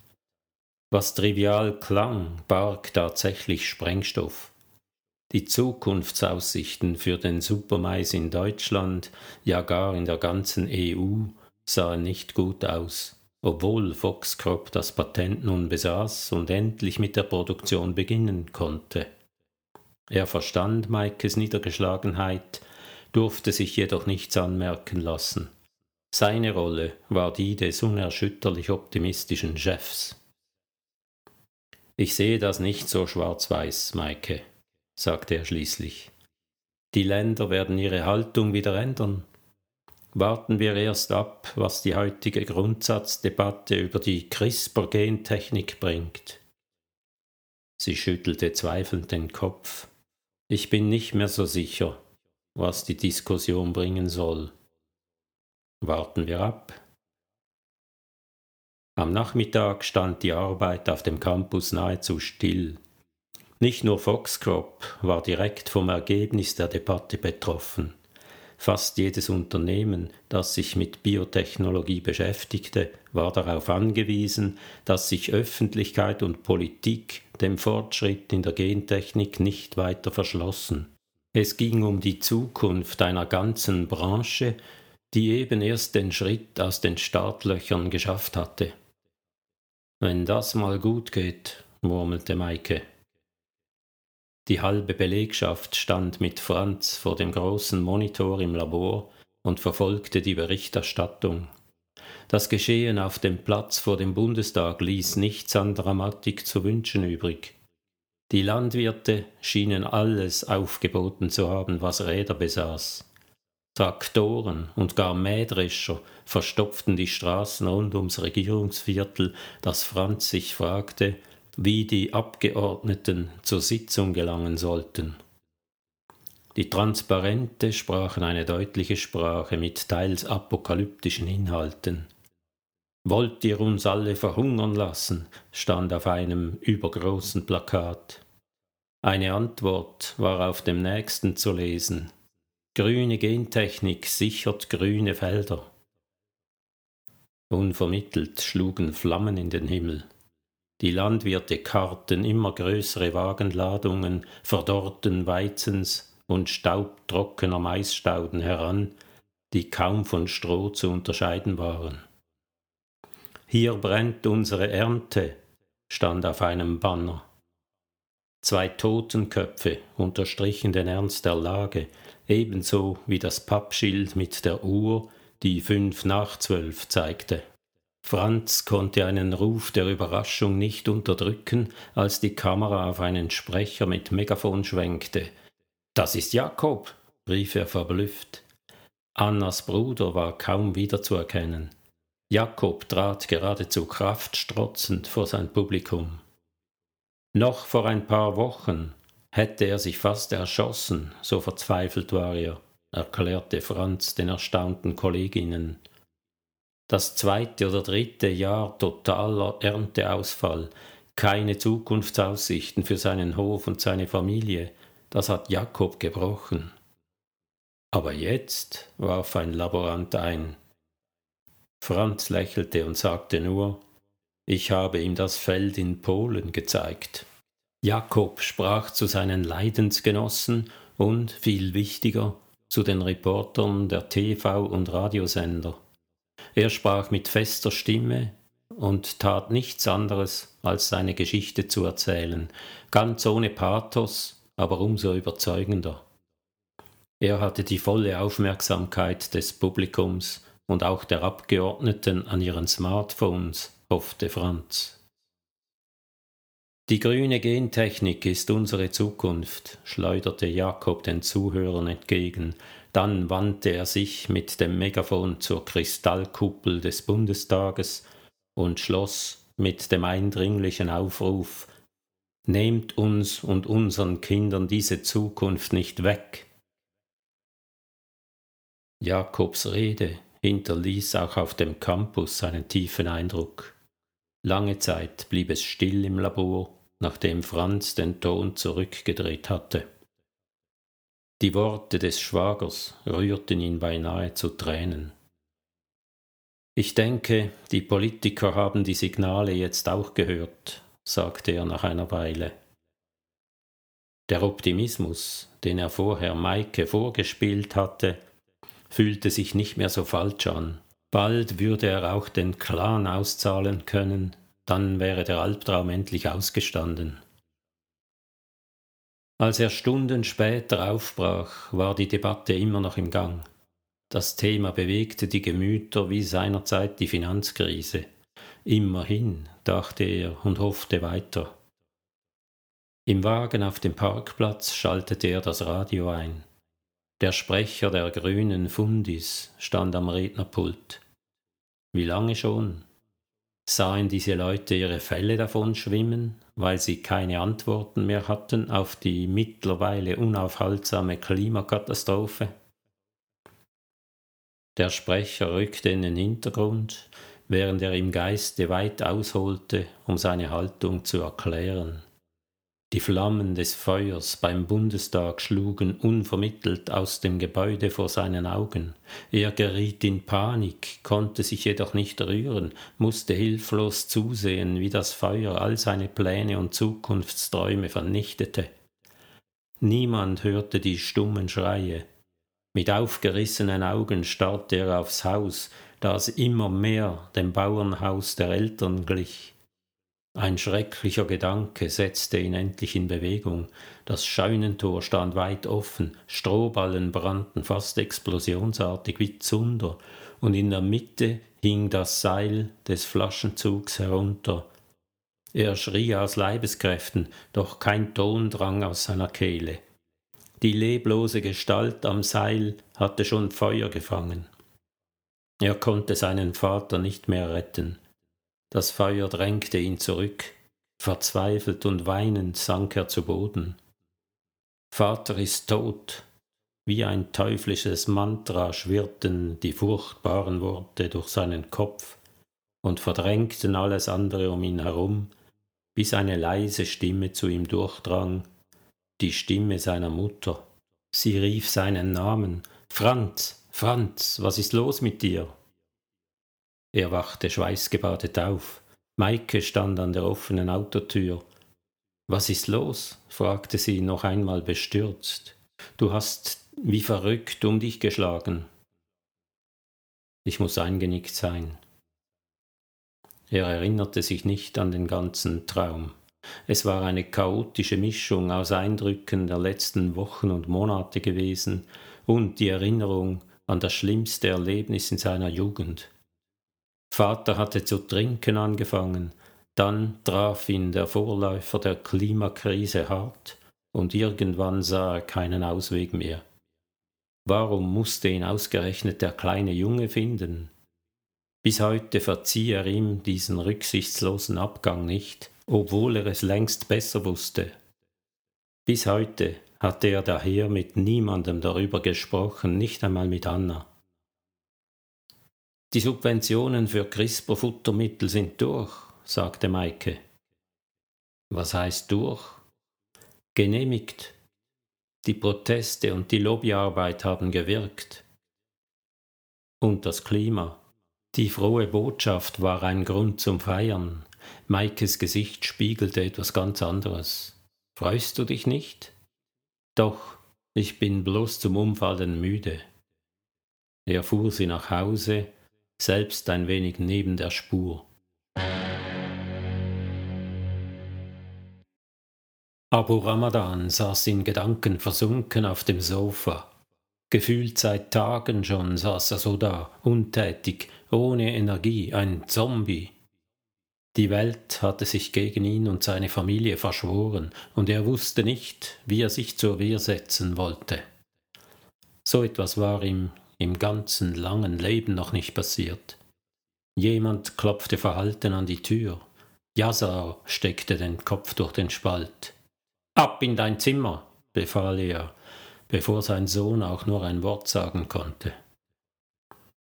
Was trivial klang, barg tatsächlich Sprengstoff. Die Zukunftsaussichten für den Supermais in Deutschland, ja gar in der ganzen EU, sahen nicht gut aus obwohl Foxcrop das Patent nun besaß und endlich mit der Produktion beginnen konnte. Er verstand Maikes Niedergeschlagenheit, durfte sich jedoch nichts anmerken lassen. Seine Rolle war die des unerschütterlich optimistischen Chefs. Ich sehe das nicht so schwarz-weiß, Maike, sagte er schließlich. Die Länder werden ihre Haltung wieder ändern, warten wir erst ab, was die heutige Grundsatzdebatte über die CRISPR-Gentechnik bringt. Sie schüttelte zweifelnd den Kopf. Ich bin nicht mehr so sicher, was die Diskussion bringen soll. Warten wir ab. Am Nachmittag stand die Arbeit auf dem Campus nahezu still. Nicht nur Foxcrop war direkt vom Ergebnis der Debatte betroffen. Fast jedes Unternehmen, das sich mit Biotechnologie beschäftigte, war darauf angewiesen, dass sich Öffentlichkeit und Politik dem Fortschritt in der Gentechnik nicht weiter verschlossen. Es ging um die Zukunft einer ganzen Branche, die eben erst den Schritt aus den Startlöchern geschafft hatte. Wenn das mal gut geht, murmelte Maike. Die halbe Belegschaft stand mit Franz vor dem großen Monitor im Labor und verfolgte die Berichterstattung. Das Geschehen auf dem Platz vor dem Bundestag ließ nichts an Dramatik zu wünschen übrig. Die Landwirte schienen alles aufgeboten zu haben, was Räder besaß. Traktoren und gar Mähdrescher verstopften die Straßen rund ums Regierungsviertel, dass Franz sich fragte, wie die Abgeordneten zur Sitzung gelangen sollten. Die Transparente sprachen eine deutliche Sprache mit teils apokalyptischen Inhalten. Wollt ihr uns alle verhungern lassen? stand auf einem übergroßen Plakat. Eine Antwort war auf dem nächsten zu lesen. Grüne Gentechnik sichert grüne Felder. Unvermittelt schlugen Flammen in den Himmel. Die Landwirte karrten immer größere Wagenladungen verdorrten Weizens und staubtrockener Maisstauden heran, die kaum von Stroh zu unterscheiden waren. Hier brennt unsere Ernte, stand auf einem Banner. Zwei Totenköpfe unterstrichen den Ernst der Lage, ebenso wie das Pappschild mit der Uhr, die fünf nach zwölf zeigte. Franz konnte einen Ruf der Überraschung nicht unterdrücken, als die Kamera auf einen Sprecher mit Megafon schwenkte. Das ist Jakob, rief er verblüfft. Annas Bruder war kaum wiederzuerkennen. Jakob trat geradezu kraftstrotzend vor sein Publikum. Noch vor ein paar Wochen hätte er sich fast erschossen, so verzweifelt war er, erklärte Franz den erstaunten Kolleginnen. Das zweite oder dritte Jahr totaler Ernteausfall, keine Zukunftsaussichten für seinen Hof und seine Familie, das hat Jakob gebrochen. Aber jetzt, warf ein Laborant ein. Franz lächelte und sagte nur, ich habe ihm das Feld in Polen gezeigt. Jakob sprach zu seinen Leidensgenossen und, viel wichtiger, zu den Reportern der TV- und Radiosender. Er sprach mit fester Stimme und tat nichts anderes, als seine Geschichte zu erzählen, ganz ohne Pathos, aber umso überzeugender. Er hatte die volle Aufmerksamkeit des Publikums und auch der Abgeordneten an ihren Smartphones, hoffte Franz. Die grüne Gentechnik ist unsere Zukunft, schleuderte Jakob den Zuhörern entgegen, dann wandte er sich mit dem Megafon zur Kristallkuppel des Bundestages und schloss mit dem eindringlichen Aufruf Nehmt uns und unseren Kindern diese Zukunft nicht weg. Jakobs Rede hinterließ auch auf dem Campus einen tiefen Eindruck. Lange Zeit blieb es still im Labor, nachdem Franz den Ton zurückgedreht hatte. Die Worte des Schwagers rührten ihn beinahe zu Tränen. Ich denke, die Politiker haben die Signale jetzt auch gehört, sagte er nach einer Weile. Der Optimismus, den er vorher Maike vorgespielt hatte, fühlte sich nicht mehr so falsch an. Bald würde er auch den Clan auszahlen können, dann wäre der Albtraum endlich ausgestanden. Als er Stunden später aufbrach, war die Debatte immer noch im Gang. Das Thema bewegte die Gemüter wie seinerzeit die Finanzkrise. Immerhin, dachte er und hoffte weiter. Im Wagen auf dem Parkplatz schaltete er das Radio ein. Der Sprecher der grünen Fundis stand am Rednerpult. Wie lange schon? Sahen diese Leute ihre Fälle davon schwimmen, weil sie keine Antworten mehr hatten auf die mittlerweile unaufhaltsame Klimakatastrophe? Der Sprecher rückte in den Hintergrund, während er im Geiste weit ausholte, um seine Haltung zu erklären. Die Flammen des Feuers beim Bundestag schlugen unvermittelt aus dem Gebäude vor seinen Augen. Er geriet in Panik, konnte sich jedoch nicht rühren, musste hilflos zusehen, wie das Feuer all seine Pläne und Zukunftsträume vernichtete. Niemand hörte die stummen Schreie. Mit aufgerissenen Augen starrte er aufs Haus, das immer mehr dem Bauernhaus der Eltern glich. Ein schrecklicher Gedanke setzte ihn endlich in Bewegung. Das Scheunentor stand weit offen, Strohballen brannten fast explosionsartig wie Zunder, und in der Mitte hing das Seil des Flaschenzugs herunter. Er schrie aus Leibeskräften, doch kein Ton drang aus seiner Kehle. Die leblose Gestalt am Seil hatte schon Feuer gefangen. Er konnte seinen Vater nicht mehr retten. Das Feuer drängte ihn zurück. Verzweifelt und weinend sank er zu Boden. Vater ist tot. Wie ein teuflisches Mantra schwirrten die furchtbaren Worte durch seinen Kopf und verdrängten alles andere um ihn herum, bis eine leise Stimme zu ihm durchdrang, die Stimme seiner Mutter. Sie rief seinen Namen Franz, Franz, was ist los mit dir? Er wachte schweißgebadet auf. Maike stand an der offenen Autotür. Was ist los? fragte sie noch einmal bestürzt. Du hast wie verrückt um dich geschlagen. Ich muss eingenickt sein. Er erinnerte sich nicht an den ganzen Traum. Es war eine chaotische Mischung aus Eindrücken der letzten Wochen und Monate gewesen und die Erinnerung an das schlimmste Erlebnis in seiner Jugend. Vater hatte zu trinken angefangen, dann traf ihn der Vorläufer der Klimakrise hart, und irgendwann sah er keinen Ausweg mehr. Warum musste ihn ausgerechnet der kleine Junge finden? Bis heute verzieh er ihm diesen rücksichtslosen Abgang nicht, obwohl er es längst besser wusste. Bis heute hatte er daher mit niemandem darüber gesprochen, nicht einmal mit Anna. Die Subventionen für CRISPR-Futtermittel sind durch, sagte Maike. Was heißt durch? Genehmigt. Die Proteste und die Lobbyarbeit haben gewirkt. Und das Klima. Die frohe Botschaft war ein Grund zum Feiern. Maikes Gesicht spiegelte etwas ganz anderes. Freust du dich nicht? Doch, ich bin bloß zum Umfallen müde. Er fuhr sie nach Hause, selbst ein wenig neben der Spur. Abu Ramadan saß in Gedanken versunken auf dem Sofa. Gefühlt seit Tagen schon saß er so da, untätig, ohne Energie, ein Zombie. Die Welt hatte sich gegen ihn und seine Familie verschworen, und er wusste nicht, wie er sich zur Wehr setzen wollte. So etwas war ihm im ganzen langen Leben noch nicht passiert. Jemand klopfte verhalten an die Tür. Yazar steckte den Kopf durch den Spalt. Ab in dein Zimmer, befahl er, bevor sein Sohn auch nur ein Wort sagen konnte.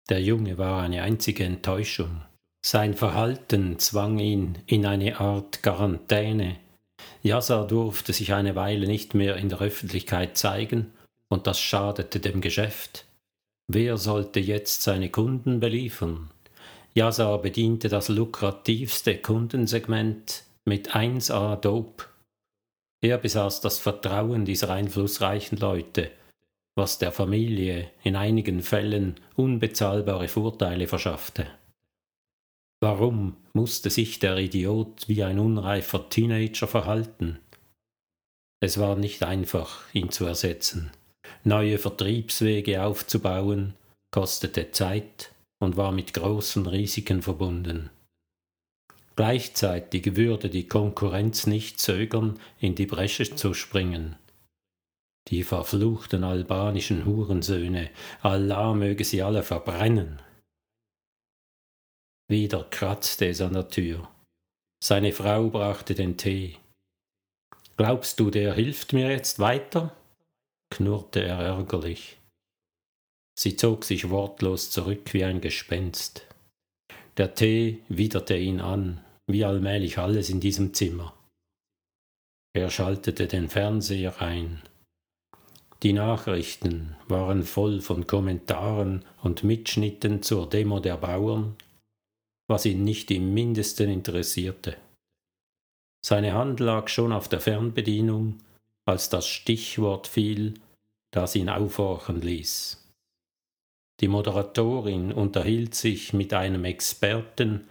Der Junge war eine einzige Enttäuschung. Sein Verhalten zwang ihn in eine Art Quarantäne. Yazar durfte sich eine Weile nicht mehr in der Öffentlichkeit zeigen, und das schadete dem Geschäft. Wer sollte jetzt seine Kunden beliefern? Yazar bediente das lukrativste Kundensegment mit 1A Dope. Er besaß das Vertrauen dieser einflussreichen Leute, was der Familie in einigen Fällen unbezahlbare Vorteile verschaffte. Warum musste sich der Idiot wie ein unreifer Teenager verhalten? Es war nicht einfach, ihn zu ersetzen. Neue Vertriebswege aufzubauen, kostete Zeit und war mit großen Risiken verbunden. Gleichzeitig würde die Konkurrenz nicht zögern, in die Bresche zu springen. Die verfluchten albanischen Hurensöhne, Allah möge sie alle verbrennen. Wieder kratzte es an der Tür. Seine Frau brachte den Tee. Glaubst du, der hilft mir jetzt weiter? Knurrte er ärgerlich. Sie zog sich wortlos zurück wie ein Gespenst. Der Tee widerte ihn an, wie allmählich alles in diesem Zimmer. Er schaltete den Fernseher ein. Die Nachrichten waren voll von Kommentaren und Mitschnitten zur Demo der Bauern, was ihn nicht im mindesten interessierte. Seine Hand lag schon auf der Fernbedienung, als das Stichwort fiel, das ihn aufhorchen ließ. Die Moderatorin unterhielt sich mit einem Experten,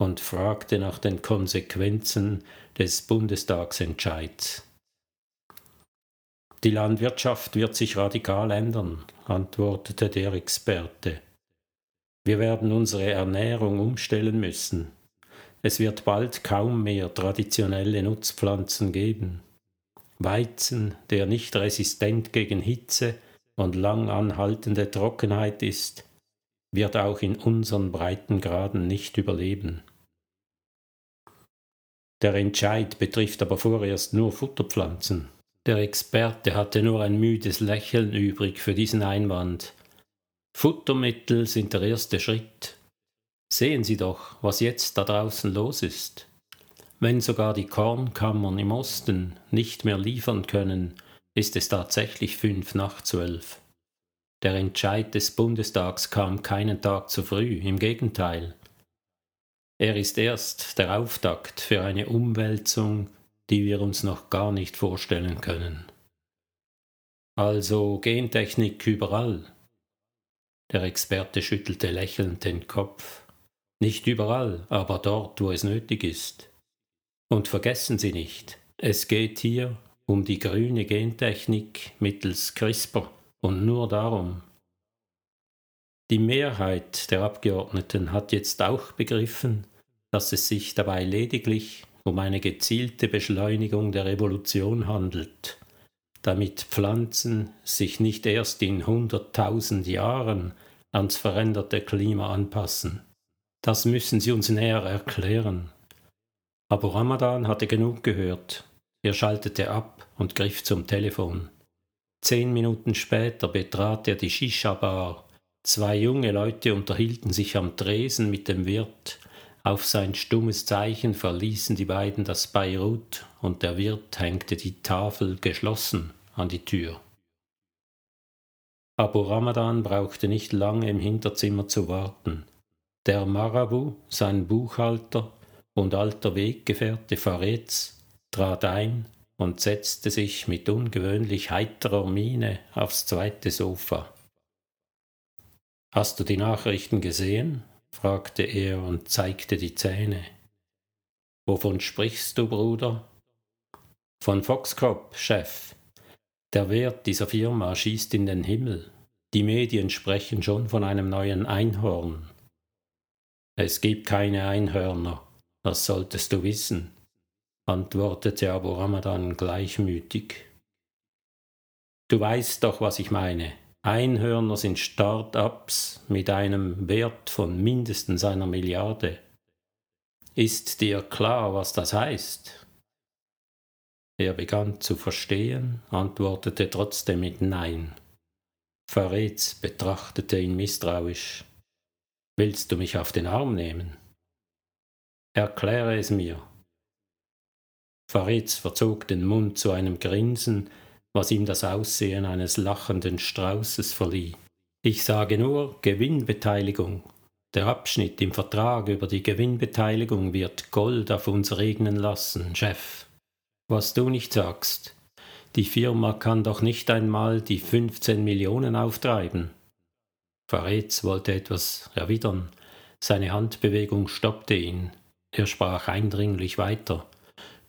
und fragte nach den Konsequenzen des Bundestagsentscheids. Die Landwirtschaft wird sich radikal ändern, antwortete der Experte. Wir werden unsere Ernährung umstellen müssen. Es wird bald kaum mehr traditionelle Nutzpflanzen geben. Weizen, der nicht resistent gegen Hitze und lang anhaltende Trockenheit ist, wird auch in unseren Breitengraden nicht überleben. Der Entscheid betrifft aber vorerst nur Futterpflanzen. Der Experte hatte nur ein müdes Lächeln übrig für diesen Einwand. Futtermittel sind der erste Schritt. Sehen Sie doch, was jetzt da draußen los ist. Wenn sogar die Kornkammern im Osten nicht mehr liefern können, ist es tatsächlich fünf nach zwölf. Der Entscheid des Bundestags kam keinen Tag zu früh, im Gegenteil. Er ist erst der Auftakt für eine Umwälzung, die wir uns noch gar nicht vorstellen können. Also Gentechnik überall. Der Experte schüttelte lächelnd den Kopf. Nicht überall, aber dort, wo es nötig ist. Und vergessen Sie nicht, es geht hier um die grüne Gentechnik mittels CRISPR und nur darum. Die Mehrheit der Abgeordneten hat jetzt auch begriffen, dass es sich dabei lediglich um eine gezielte Beschleunigung der Revolution handelt, damit Pflanzen sich nicht erst in hunderttausend Jahren ans veränderte Klima anpassen. Das müssen Sie uns näher erklären. Aber Ramadan hatte genug gehört. Er schaltete ab und griff zum Telefon. Zehn Minuten später betrat er die Shisha-Bar. Zwei junge Leute unterhielten sich am Tresen mit dem Wirt auf sein stummes Zeichen verließen die beiden das Beirut und der Wirt hängte die Tafel geschlossen an die Tür. Abu Ramadan brauchte nicht lange im Hinterzimmer zu warten. Der Marabu, sein Buchhalter und alter Weggefährte Faretz, trat ein und setzte sich mit ungewöhnlich heiterer Miene aufs zweite Sofa. Hast du die Nachrichten gesehen? fragte er und zeigte die Zähne. Wovon sprichst du, Bruder? Von Foxcrop, Chef. Der Wert dieser Firma schießt in den Himmel. Die Medien sprechen schon von einem neuen Einhorn. Es gibt keine Einhörner, das solltest du wissen, antwortete Abu Ramadan gleichmütig. Du weißt doch, was ich meine. Einhörner sind Start-ups mit einem Wert von mindestens einer Milliarde. Ist dir klar, was das heißt? Er begann zu verstehen, antwortete trotzdem mit Nein. Faretz betrachtete ihn misstrauisch. Willst du mich auf den Arm nehmen? Erkläre es mir. Faretz verzog den Mund zu einem Grinsen, was ihm das Aussehen eines lachenden Straußes verlieh. Ich sage nur Gewinnbeteiligung. Der Abschnitt im Vertrag über die Gewinnbeteiligung wird Gold auf uns regnen lassen, Chef. Was du nicht sagst, die Firma kann doch nicht einmal die 15 Millionen auftreiben. Faretz wollte etwas erwidern. Seine Handbewegung stoppte ihn. Er sprach eindringlich weiter.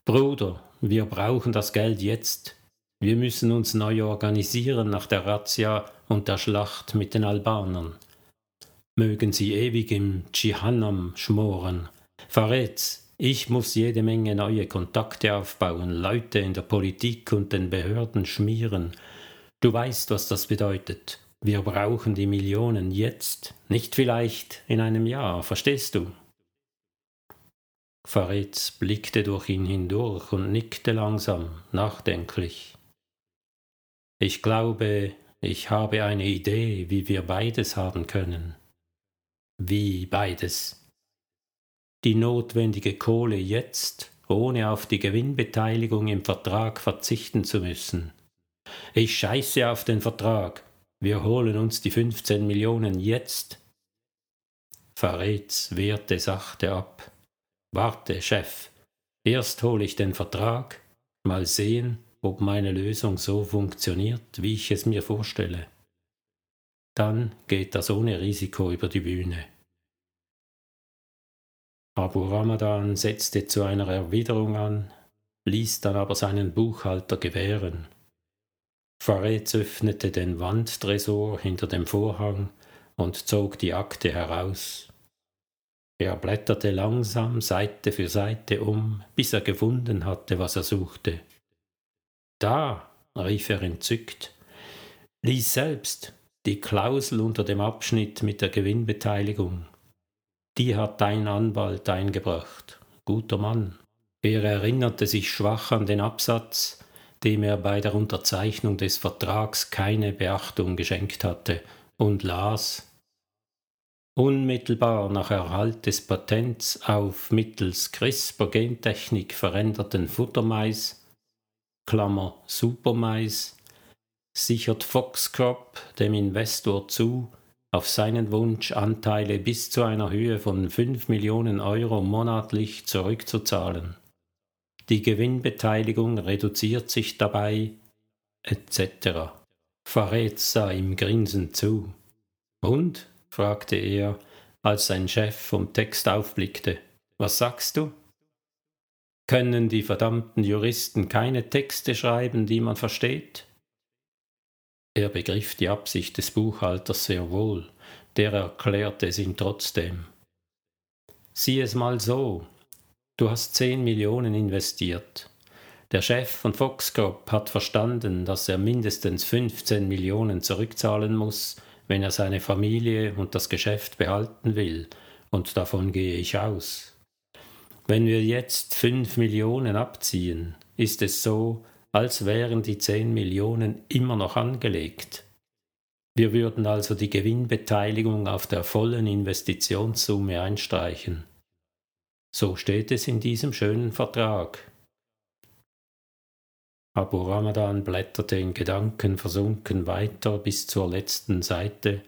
Bruder, wir brauchen das Geld jetzt. Wir müssen uns neu organisieren nach der Razzia und der Schlacht mit den Albanern. Mögen sie ewig im Dschihannam schmoren. Faretz, ich muss jede Menge neue Kontakte aufbauen, Leute in der Politik und den Behörden schmieren. Du weißt, was das bedeutet. Wir brauchen die Millionen jetzt, nicht vielleicht in einem Jahr, verstehst du? Faretz blickte durch ihn hindurch und nickte langsam, nachdenklich. Ich glaube, ich habe eine Idee, wie wir beides haben können. Wie beides? Die notwendige Kohle jetzt, ohne auf die Gewinnbeteiligung im Vertrag verzichten zu müssen. Ich scheiße auf den Vertrag. Wir holen uns die 15 Millionen jetzt. Faretz wehrte sachte ab. Warte, Chef. Erst hole ich den Vertrag, mal sehen, ob meine Lösung so funktioniert, wie ich es mir vorstelle. Dann geht das ohne Risiko über die Bühne. Abu Ramadan setzte zu einer Erwiderung an, ließ dann aber seinen Buchhalter gewähren. Faretz öffnete den Wandtresor hinter dem Vorhang und zog die Akte heraus. Er blätterte langsam Seite für Seite um, bis er gefunden hatte, was er suchte. Da, rief er entzückt, lies selbst die Klausel unter dem Abschnitt mit der Gewinnbeteiligung. Die hat dein Anwalt eingebracht. Guter Mann. Er erinnerte sich schwach an den Absatz, dem er bei der Unterzeichnung des Vertrags keine Beachtung geschenkt hatte, und las Unmittelbar nach Erhalt des Patents auf mittels CRISPR-Gentechnik veränderten Futtermais, Klammer Supermais, sichert Foxcrop dem Investor zu, auf seinen Wunsch Anteile bis zu einer Höhe von 5 Millionen Euro monatlich zurückzuzahlen. Die Gewinnbeteiligung reduziert sich dabei etc. Faret sah ihm grinsend zu. Und? Fragte er, als sein Chef vom Text aufblickte. Was sagst du? Können die verdammten Juristen keine Texte schreiben, die man versteht? Er begriff die Absicht des Buchhalters sehr wohl, der erklärte es ihm trotzdem. Sieh es mal so, du hast zehn Millionen investiert. Der Chef von Foxcrop hat verstanden, dass er mindestens 15 Millionen zurückzahlen muss, wenn er seine Familie und das Geschäft behalten will, und davon gehe ich aus. Wenn wir jetzt fünf Millionen abziehen, ist es so, als wären die zehn Millionen immer noch angelegt. Wir würden also die Gewinnbeteiligung auf der vollen Investitionssumme einstreichen. So steht es in diesem schönen Vertrag. Abu Ramadan blätterte in Gedanken versunken weiter bis zur letzten Seite,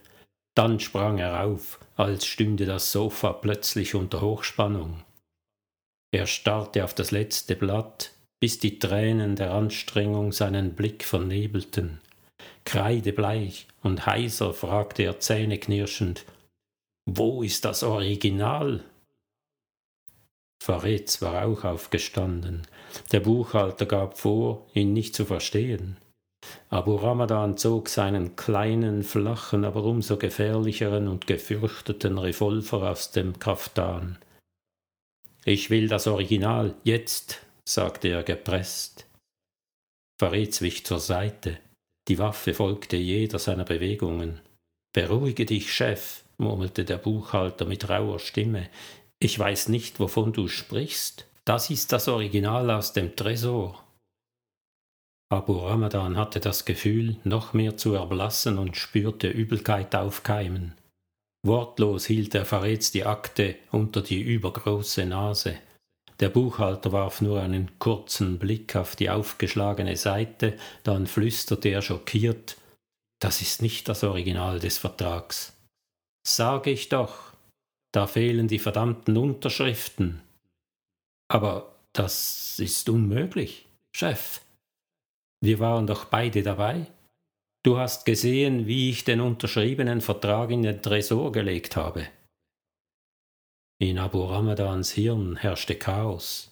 dann sprang er auf, als stünde das Sofa plötzlich unter Hochspannung. Er starrte auf das letzte Blatt, bis die Tränen der Anstrengung seinen Blick vernebelten. Kreidebleich und heiser fragte er zähneknirschend Wo ist das Original? Faretz war auch aufgestanden. Der Buchhalter gab vor, ihn nicht zu verstehen. Abu Ramadan zog seinen kleinen, flachen, aber umso gefährlicheren und gefürchteten Revolver aus dem Kaftan. Ich will das Original, jetzt, sagte er gepresst. Farid wich zur Seite. Die Waffe folgte jeder seiner Bewegungen. Beruhige dich, Chef, murmelte der Buchhalter mit rauer Stimme. Ich weiß nicht, wovon du sprichst. Das ist das Original aus dem Tresor. Abu Ramadan hatte das Gefühl, noch mehr zu erblassen und spürte Übelkeit aufkeimen. Wortlos hielt er Fareds die Akte unter die übergroße Nase. Der Buchhalter warf nur einen kurzen Blick auf die aufgeschlagene Seite, dann flüsterte er schockiert Das ist nicht das Original des Vertrags. Sage ich doch, da fehlen die verdammten Unterschriften. Aber das ist unmöglich, Chef. Wir waren doch beide dabei. Du hast gesehen, wie ich den unterschriebenen Vertrag in den Tresor gelegt habe. In Abu Ramadans Hirn herrschte Chaos.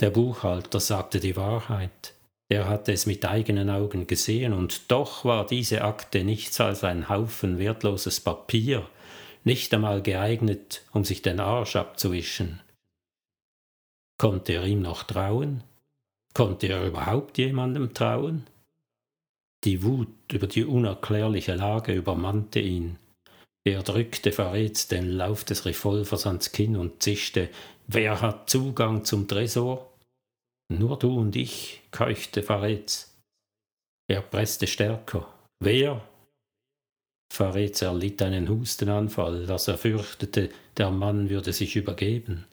Der Buchhalter sagte die Wahrheit. Er hatte es mit eigenen Augen gesehen, und doch war diese Akte nichts als ein Haufen wertloses Papier, nicht einmal geeignet, um sich den Arsch abzuwischen. Konnte er ihm noch trauen? Konnte er überhaupt jemandem trauen? Die Wut über die unerklärliche Lage übermannte ihn. Er drückte Faretz den Lauf des Revolvers ans Kinn und zischte Wer hat Zugang zum Tresor? Nur du und ich, keuchte Faretz. Er presste stärker. Wer? Faretz erlitt einen Hustenanfall, dass er fürchtete, der Mann würde sich übergeben.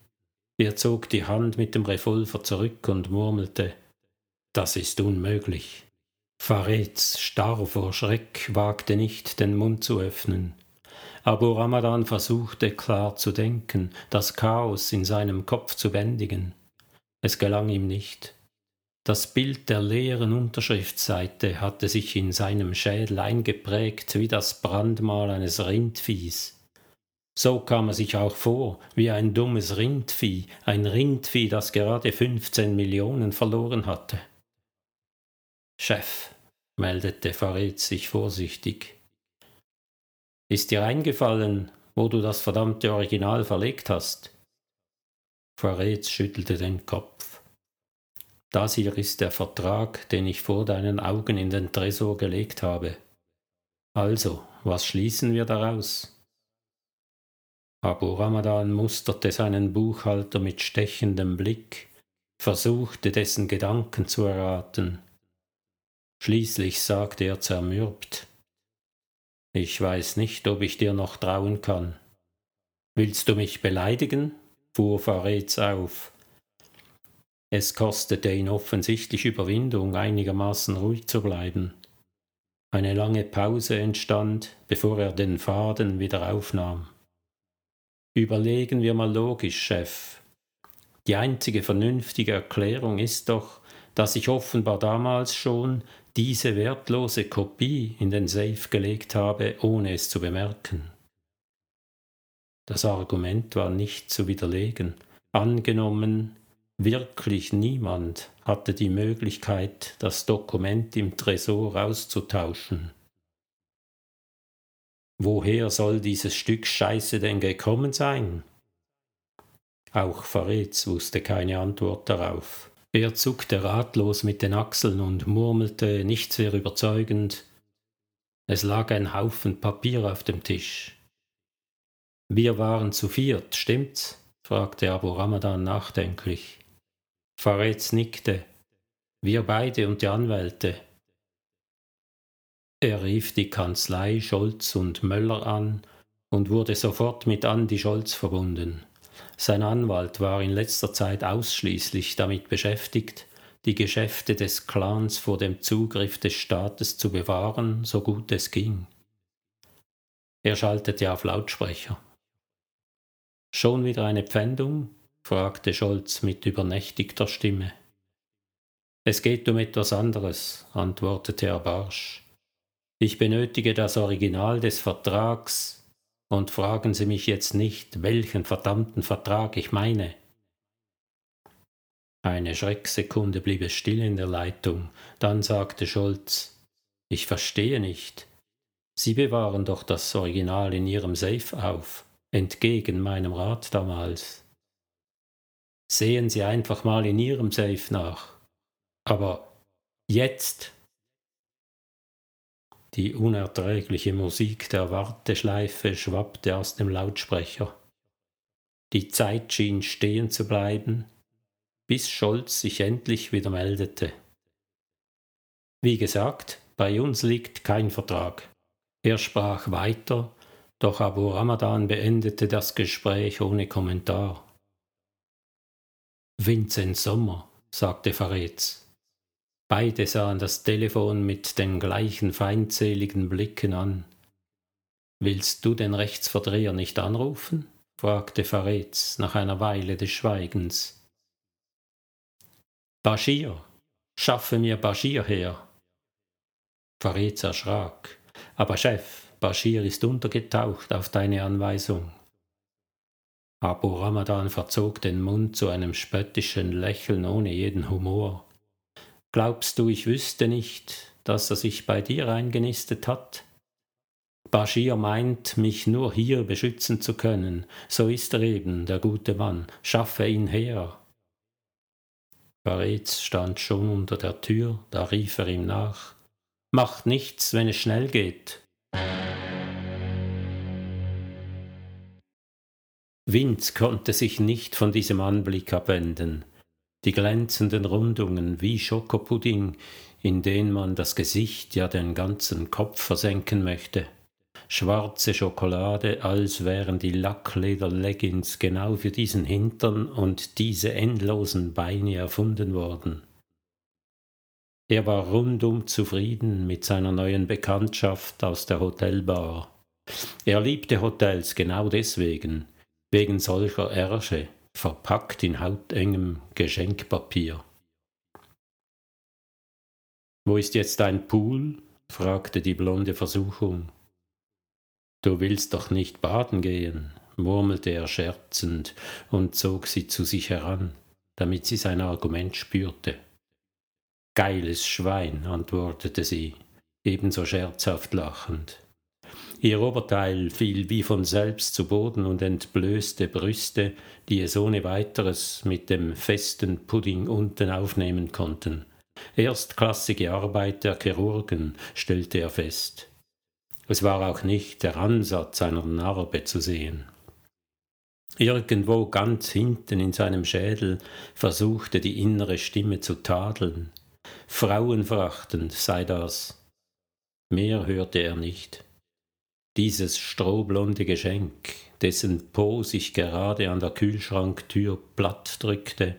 Er zog die Hand mit dem Revolver zurück und murmelte Das ist unmöglich. Faretz, starr vor Schreck, wagte nicht, den Mund zu öffnen. Abu Ramadan versuchte klar zu denken, das Chaos in seinem Kopf zu bändigen. Es gelang ihm nicht. Das Bild der leeren Unterschriftsseite hatte sich in seinem Schädel eingeprägt wie das Brandmal eines Rindviehs. So kam er sich auch vor, wie ein dummes Rindvieh, ein Rindvieh, das gerade 15 Millionen verloren hatte. Chef, meldete Farid sich vorsichtig. Ist dir eingefallen, wo du das verdammte Original verlegt hast? Farid schüttelte den Kopf. Das hier ist der Vertrag, den ich vor deinen Augen in den Tresor gelegt habe. Also, was schließen wir daraus? Abu Ramadan musterte seinen Buchhalter mit stechendem Blick, versuchte dessen Gedanken zu erraten. Schließlich sagte er zermürbt Ich weiß nicht, ob ich dir noch trauen kann. Willst du mich beleidigen? fuhr Fareds auf. Es kostete ihn offensichtlich Überwindung, einigermaßen ruhig zu bleiben. Eine lange Pause entstand, bevor er den Faden wieder aufnahm. Überlegen wir mal logisch, Chef. Die einzige vernünftige Erklärung ist doch, dass ich offenbar damals schon diese wertlose Kopie in den Safe gelegt habe, ohne es zu bemerken. Das Argument war nicht zu widerlegen. Angenommen, wirklich niemand hatte die Möglichkeit, das Dokument im Tresor auszutauschen. Woher soll dieses Stück Scheiße denn gekommen sein? Auch Faretz wusste keine Antwort darauf. Er zuckte ratlos mit den Achseln und murmelte nicht sehr überzeugend. Es lag ein Haufen Papier auf dem Tisch. Wir waren zu viert, stimmt's? fragte Abu Ramadan nachdenklich. Faretz nickte. Wir beide und die Anwälte. Er rief die Kanzlei Scholz und Möller an und wurde sofort mit Andi Scholz verbunden. Sein Anwalt war in letzter Zeit ausschließlich damit beschäftigt, die Geschäfte des Clans vor dem Zugriff des Staates zu bewahren, so gut es ging. Er schaltete auf Lautsprecher. Schon wieder eine Pfändung? fragte Scholz mit übernächtigter Stimme. Es geht um etwas anderes, antwortete er barsch. Ich benötige das Original des Vertrags und fragen Sie mich jetzt nicht, welchen verdammten Vertrag ich meine. Eine Schrecksekunde blieb es still in der Leitung, dann sagte Scholz Ich verstehe nicht. Sie bewahren doch das Original in Ihrem Safe auf, entgegen meinem Rat damals. Sehen Sie einfach mal in Ihrem Safe nach. Aber jetzt die unerträgliche Musik der Warteschleife schwappte aus dem Lautsprecher. Die Zeit schien stehen zu bleiben, bis Scholz sich endlich wieder meldete. Wie gesagt, bei uns liegt kein Vertrag. Er sprach weiter, doch Abu Ramadan beendete das Gespräch ohne Kommentar. Vincent Sommer, sagte Faretz. Beide sahen das Telefon mit den gleichen feindseligen Blicken an. Willst du den Rechtsverdreher nicht anrufen? fragte Faretz nach einer Weile des Schweigens. Bashir, schaffe mir Bashir her. Faretz erschrak. Aber Chef, Bashir ist untergetaucht auf deine Anweisung. Abu Ramadan verzog den Mund zu einem spöttischen Lächeln ohne jeden Humor. Glaubst du, ich wüsste nicht, dass er sich bei dir eingenistet hat? Bashir meint, mich nur hier beschützen zu können. So ist er eben, der gute Mann. Schaffe ihn her. Barez stand schon unter der Tür, da rief er ihm nach. Macht nichts, wenn es schnell geht. Vince konnte sich nicht von diesem Anblick abwenden die glänzenden Rundungen wie Schokopudding, in den man das Gesicht, ja den ganzen Kopf versenken möchte. Schwarze Schokolade, als wären die Lackleder-Leggings genau für diesen Hintern und diese endlosen Beine erfunden worden. Er war rundum zufrieden mit seiner neuen Bekanntschaft aus der Hotelbar. Er liebte Hotels genau deswegen, wegen solcher Ärsche, verpackt in hautengem Geschenkpapier. Wo ist jetzt dein Pool? fragte die blonde Versuchung. Du willst doch nicht baden gehen, murmelte er scherzend und zog sie zu sich heran, damit sie sein Argument spürte. Geiles Schwein, antwortete sie, ebenso scherzhaft lachend. Ihr Oberteil fiel wie von selbst zu Boden und entblößte Brüste, die es ohne weiteres mit dem festen Pudding unten aufnehmen konnten. Erstklassige Arbeit der Chirurgen, stellte er fest. Es war auch nicht der Ansatz einer Narbe zu sehen. Irgendwo ganz hinten in seinem Schädel versuchte die innere Stimme zu tadeln. Frauenverachtend sei das. Mehr hörte er nicht. Dieses strohblonde Geschenk, dessen Po sich gerade an der Kühlschranktür platt drückte,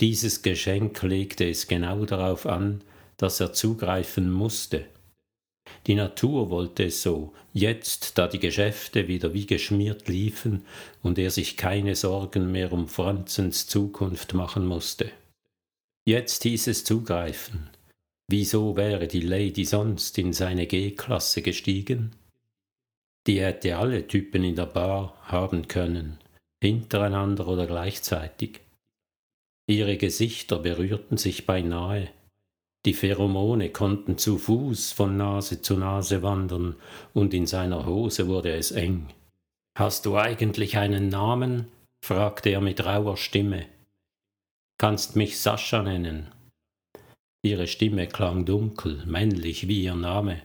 dieses Geschenk legte es genau darauf an, dass er zugreifen musste. Die Natur wollte es so, jetzt, da die Geschäfte wieder wie geschmiert liefen und er sich keine Sorgen mehr um Franzens Zukunft machen musste. Jetzt hieß es zugreifen. Wieso wäre die Lady sonst in seine G-Klasse gestiegen? Die hätte alle Typen in der Bar haben können, hintereinander oder gleichzeitig. Ihre Gesichter berührten sich beinahe. Die Pheromone konnten zu Fuß von Nase zu Nase wandern, und in seiner Hose wurde es eng. Hast du eigentlich einen Namen? fragte er mit rauer Stimme. Kannst mich Sascha nennen. Ihre Stimme klang dunkel, männlich wie ihr Name.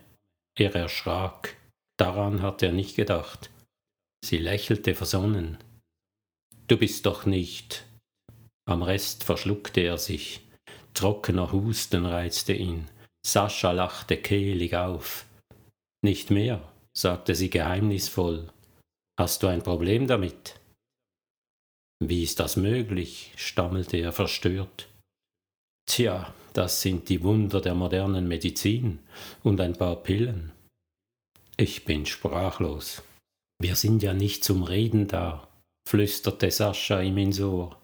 Er erschrak. Daran hatte er nicht gedacht. Sie lächelte versonnen. Du bist doch nicht. Am Rest verschluckte er sich. Trockener Husten reizte ihn. Sascha lachte kehlig auf. Nicht mehr, sagte sie geheimnisvoll. Hast du ein Problem damit? Wie ist das möglich? stammelte er verstört. Tja, das sind die Wunder der modernen Medizin und ein paar Pillen. Ich bin sprachlos. Wir sind ja nicht zum Reden da, flüsterte Sascha ihm ins Ohr.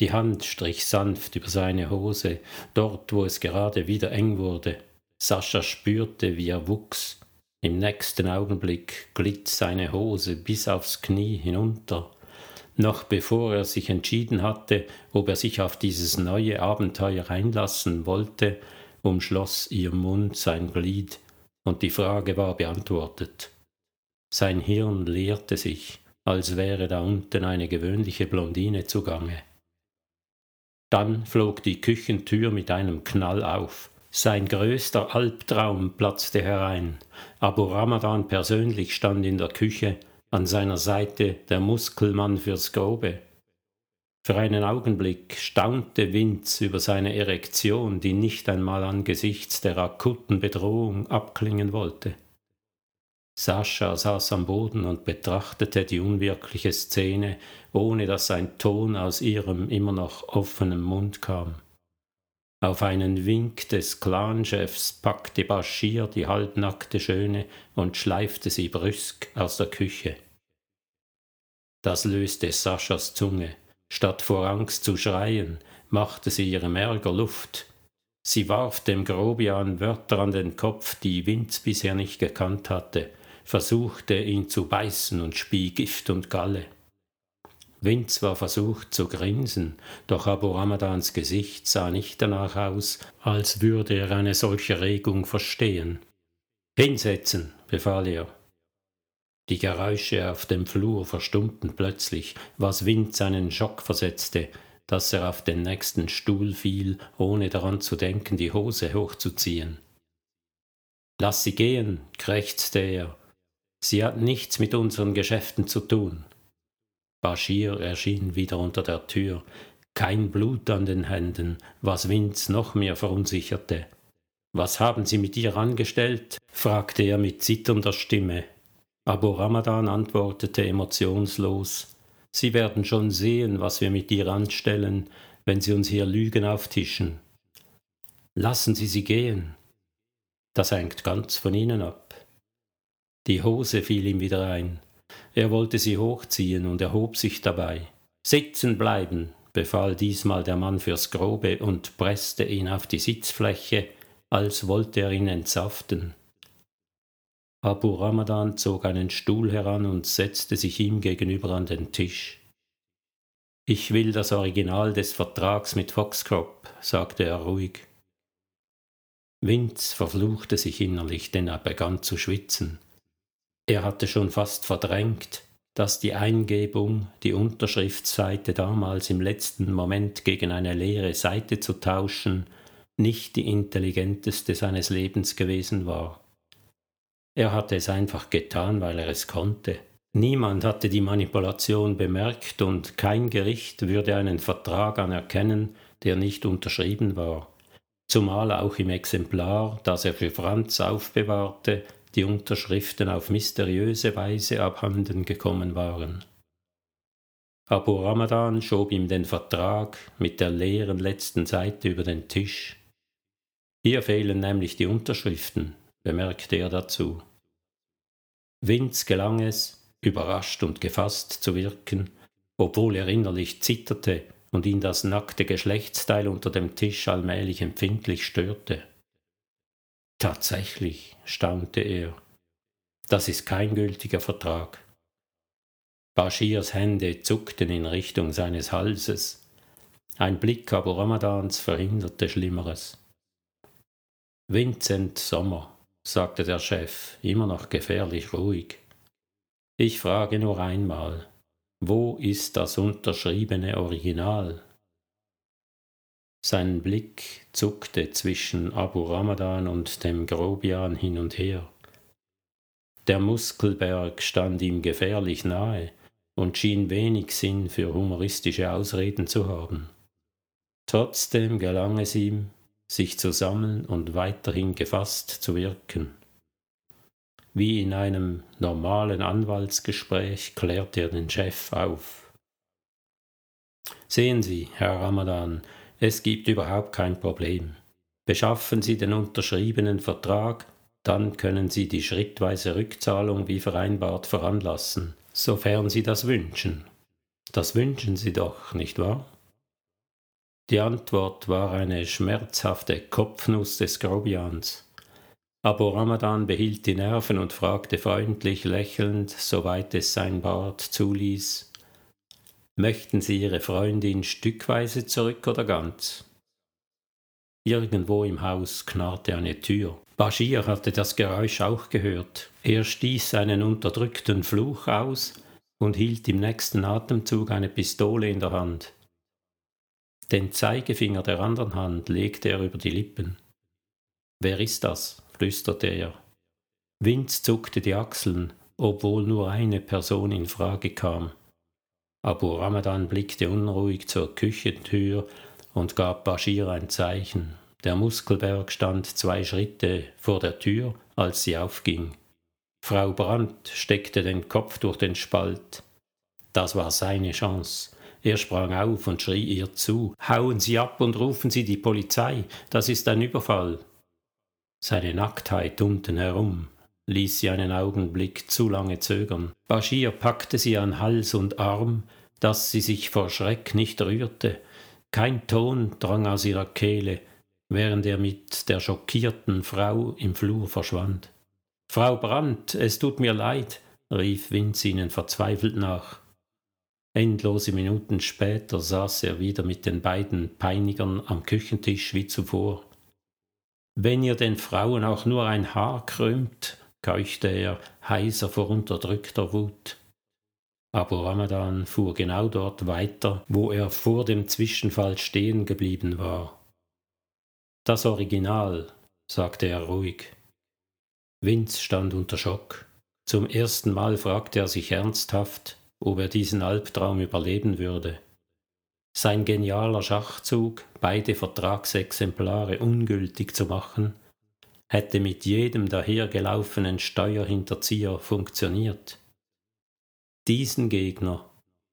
Die Hand strich sanft über seine Hose, dort wo es gerade wieder eng wurde. Sascha spürte, wie er wuchs. Im nächsten Augenblick glitt seine Hose bis aufs Knie hinunter. Noch bevor er sich entschieden hatte, ob er sich auf dieses neue Abenteuer einlassen wollte, umschloss ihr Mund sein Glied und die Frage war beantwortet. Sein Hirn leerte sich, als wäre da unten eine gewöhnliche Blondine zugange. Dann flog die Küchentür mit einem Knall auf. Sein größter Albtraum platzte herein. Abu Ramadan persönlich stand in der Küche, an seiner Seite der Muskelmann fürs Grobe, für einen Augenblick staunte Vince über seine Erektion, die nicht einmal angesichts der akuten Bedrohung abklingen wollte. Sascha saß am Boden und betrachtete die unwirkliche Szene, ohne dass ein Ton aus ihrem immer noch offenen Mund kam. Auf einen Wink des Clanchefs packte Bashir die halbnackte Schöne und schleifte sie brüsk aus der Küche. Das löste Saschas Zunge. Statt vor Angst zu schreien, machte sie ihrem Ärger Luft. Sie warf dem Grobian Wörter an den Kopf, die Vince bisher nicht gekannt hatte, versuchte ihn zu beißen und spie Gift und Galle. Vince war versucht zu grinsen, doch Abu Ramadans Gesicht sah nicht danach aus, als würde er eine solche Regung verstehen. Hinsetzen, befahl er. Die Geräusche auf dem Flur verstummten plötzlich, was Wind einen Schock versetzte, dass er auf den nächsten Stuhl fiel, ohne daran zu denken, die Hose hochzuziehen. Lass sie gehen, krächzte er. Sie hat nichts mit unseren Geschäften zu tun. Bashir erschien wieder unter der Tür, kein Blut an den Händen, was Vince noch mehr verunsicherte. Was haben Sie mit ihr angestellt? fragte er mit zitternder Stimme. Abu Ramadan antwortete emotionslos, Sie werden schon sehen, was wir mit ihr anstellen, wenn Sie uns hier Lügen auftischen. Lassen Sie sie gehen. Das hängt ganz von Ihnen ab. Die Hose fiel ihm wieder ein. Er wollte sie hochziehen und erhob sich dabei. Sitzen bleiben, befahl diesmal der Mann fürs Grobe und presste ihn auf die Sitzfläche, als wollte er ihn entsaften. Abu Ramadan zog einen Stuhl heran und setzte sich ihm gegenüber an den Tisch. Ich will das Original des Vertrags mit Foxcrop, sagte er ruhig. Vince verfluchte sich innerlich, denn er begann zu schwitzen. Er hatte schon fast verdrängt, dass die Eingebung, die Unterschriftsseite damals im letzten Moment gegen eine leere Seite zu tauschen, nicht die intelligenteste seines Lebens gewesen war. Er hatte es einfach getan, weil er es konnte. Niemand hatte die Manipulation bemerkt und kein Gericht würde einen Vertrag anerkennen, der nicht unterschrieben war, zumal auch im Exemplar, das er für Franz aufbewahrte, die Unterschriften auf mysteriöse Weise abhanden gekommen waren. Abu Ramadan schob ihm den Vertrag mit der leeren letzten Seite über den Tisch. Hier fehlen nämlich die Unterschriften, bemerkte er dazu. Vince gelang es, überrascht und gefasst zu wirken, obwohl er innerlich zitterte und ihn das nackte Geschlechtsteil unter dem Tisch allmählich empfindlich störte. Tatsächlich, staunte er, das ist kein gültiger Vertrag. Bashirs Hände zuckten in Richtung seines Halses. Ein Blick aber Ramadans verhinderte Schlimmeres. Vincent Sommer, sagte der Chef, immer noch gefährlich ruhig. Ich frage nur einmal, wo ist das unterschriebene Original? Sein Blick zuckte zwischen Abu Ramadan und dem Grobian hin und her. Der Muskelberg stand ihm gefährlich nahe und schien wenig Sinn für humoristische Ausreden zu haben. Trotzdem gelang es ihm, sich zu sammeln und weiterhin gefasst zu wirken. Wie in einem normalen Anwaltsgespräch klärte er den Chef auf. Sehen Sie, Herr Ramadan, es gibt überhaupt kein Problem. Beschaffen Sie den unterschriebenen Vertrag, dann können Sie die schrittweise Rückzahlung wie vereinbart veranlassen, sofern Sie das wünschen. Das wünschen Sie doch, nicht wahr? Die Antwort war eine schmerzhafte Kopfnuss des Grobians. Abu Ramadan behielt die Nerven und fragte freundlich lächelnd, soweit es sein Bart zuließ, Möchten Sie Ihre Freundin stückweise zurück oder ganz? Irgendwo im Haus knarrte eine Tür. Bashir hatte das Geräusch auch gehört. Er stieß einen unterdrückten Fluch aus und hielt im nächsten Atemzug eine Pistole in der Hand. Den Zeigefinger der anderen Hand legte er über die Lippen. Wer ist das? flüsterte er. Vince zuckte die Achseln, obwohl nur eine Person in Frage kam. Abu Ramadan blickte unruhig zur Küchentür und gab Bashir ein Zeichen. Der Muskelberg stand zwei Schritte vor der Tür, als sie aufging. Frau Brandt steckte den Kopf durch den Spalt. Das war seine Chance. Er sprang auf und schrie ihr zu Hauen Sie ab und rufen Sie die Polizei, das ist ein Überfall. Seine Nacktheit unten herum ließ sie einen Augenblick zu lange zögern. Bashir packte sie an Hals und Arm, dass sie sich vor Schreck nicht rührte. Kein Ton drang aus ihrer Kehle, während er mit der schockierten Frau im Flur verschwand. Frau Brandt, es tut mir leid, rief Vince ihnen verzweifelt nach. Endlose Minuten später saß er wieder mit den beiden Peinigern am Küchentisch wie zuvor. Wenn ihr den Frauen auch nur ein Haar krümmt, keuchte er, heiser vor unterdrückter Wut. Aber Ramadan fuhr genau dort weiter, wo er vor dem Zwischenfall stehen geblieben war. Das Original, sagte er ruhig. Vince stand unter Schock. Zum ersten Mal fragte er sich ernsthaft, ob er diesen Albtraum überleben würde. Sein genialer Schachzug, beide Vertragsexemplare ungültig zu machen, hätte mit jedem dahergelaufenen Steuerhinterzieher funktioniert. Diesen Gegner,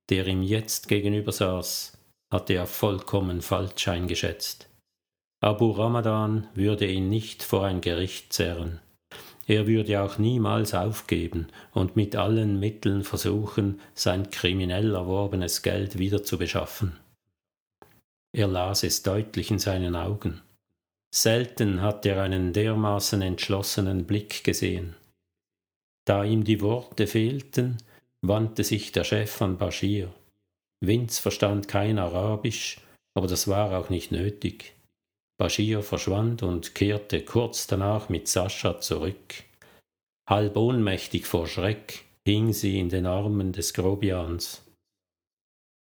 der ihm jetzt gegenüber saß, hatte er vollkommen falsch eingeschätzt. Abu Ramadan würde ihn nicht vor ein Gericht zerren. Er würde auch niemals aufgeben und mit allen Mitteln versuchen, sein kriminell erworbenes Geld wieder zu beschaffen. Er las es deutlich in seinen Augen. Selten hatte er einen dermaßen entschlossenen Blick gesehen. Da ihm die Worte fehlten, wandte sich der Chef an Bashir. Vince verstand kein Arabisch, aber das war auch nicht nötig. Bashir verschwand und kehrte kurz danach mit Sascha zurück. Halb ohnmächtig vor Schreck hing sie in den Armen des Grobians.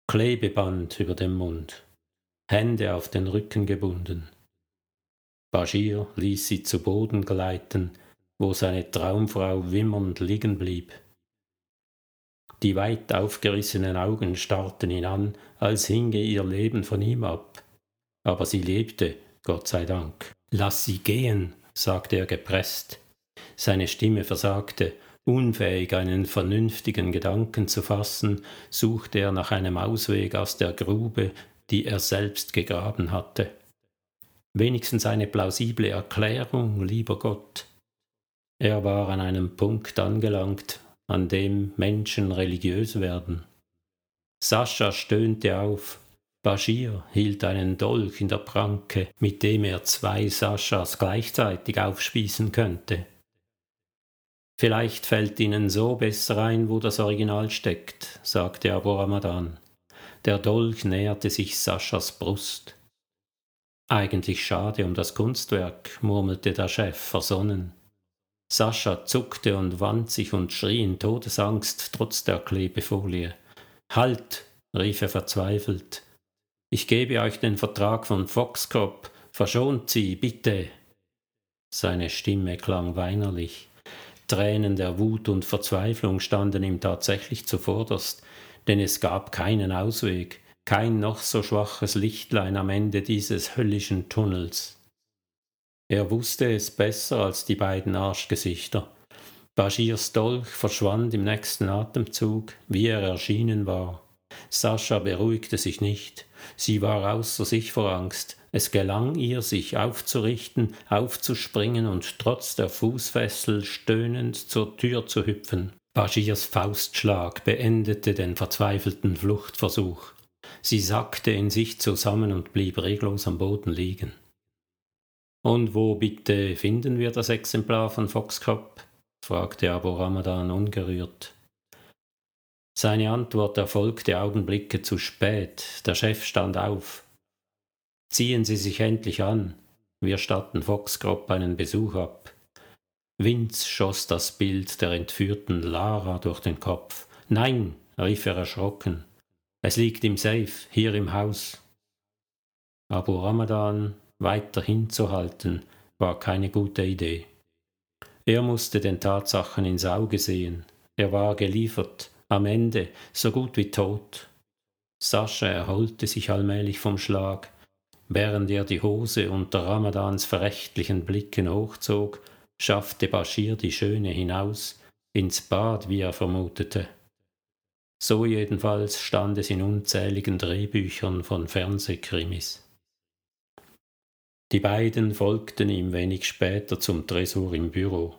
Klebeband über dem Mund, Hände auf den Rücken gebunden. Bashir ließ sie zu Boden gleiten, wo seine Traumfrau wimmernd liegen blieb. Die weit aufgerissenen Augen starrten ihn an, als hinge ihr Leben von ihm ab. Aber sie lebte, Gott sei Dank. Lass sie gehen, sagte er gepresst. Seine Stimme versagte, unfähig einen vernünftigen Gedanken zu fassen, suchte er nach einem Ausweg aus der Grube, die er selbst gegraben hatte. Wenigstens eine plausible Erklärung, lieber Gott. Er war an einem Punkt angelangt, an dem Menschen religiös werden. Sascha stöhnte auf. Bashir hielt einen Dolch in der Pranke, mit dem er zwei Saschas gleichzeitig aufspießen könnte. Vielleicht fällt Ihnen so besser ein, wo das Original steckt, sagte Abu Ramadan. Der Dolch näherte sich Saschas Brust. Eigentlich schade um das Kunstwerk, murmelte der Chef versonnen. Sascha zuckte und wand sich und schrie in Todesangst trotz der Klebefolie. Halt! rief er verzweifelt. Ich gebe euch den Vertrag von Foxcrop. Verschont sie, bitte! Seine Stimme klang weinerlich. Tränen der Wut und Verzweiflung standen ihm tatsächlich zuvorderst, denn es gab keinen Ausweg, kein noch so schwaches Lichtlein am Ende dieses höllischen Tunnels. Er wusste es besser als die beiden Arschgesichter. Bashirs Dolch verschwand im nächsten Atemzug, wie er erschienen war. Sascha beruhigte sich nicht. Sie war außer sich vor Angst. Es gelang ihr, sich aufzurichten, aufzuspringen und trotz der Fußfessel stöhnend zur Tür zu hüpfen. Bashirs Faustschlag beendete den verzweifelten Fluchtversuch. Sie sackte in sich zusammen und blieb reglos am Boden liegen. Und wo bitte finden wir das Exemplar von Foxcrop? fragte Abu Ramadan ungerührt. Seine Antwort erfolgte Augenblicke zu spät. Der Chef stand auf. Ziehen Sie sich endlich an. Wir statten Foxcrop einen Besuch ab. Vince schoss das Bild der entführten Lara durch den Kopf. Nein, rief er erschrocken. Es liegt im Safe, hier im Haus. Abu Ramadan weiter hinzuhalten, war keine gute Idee. Er musste den Tatsachen ins Auge sehen. Er war geliefert, am Ende, so gut wie tot. Sascha erholte sich allmählich vom Schlag. Während er die Hose unter Ramadans verächtlichen Blicken hochzog, schaffte Bashir die Schöne hinaus, ins Bad, wie er vermutete. So jedenfalls stand es in unzähligen Drehbüchern von Fernsehkrimis. Die beiden folgten ihm wenig später zum Tresor im Büro.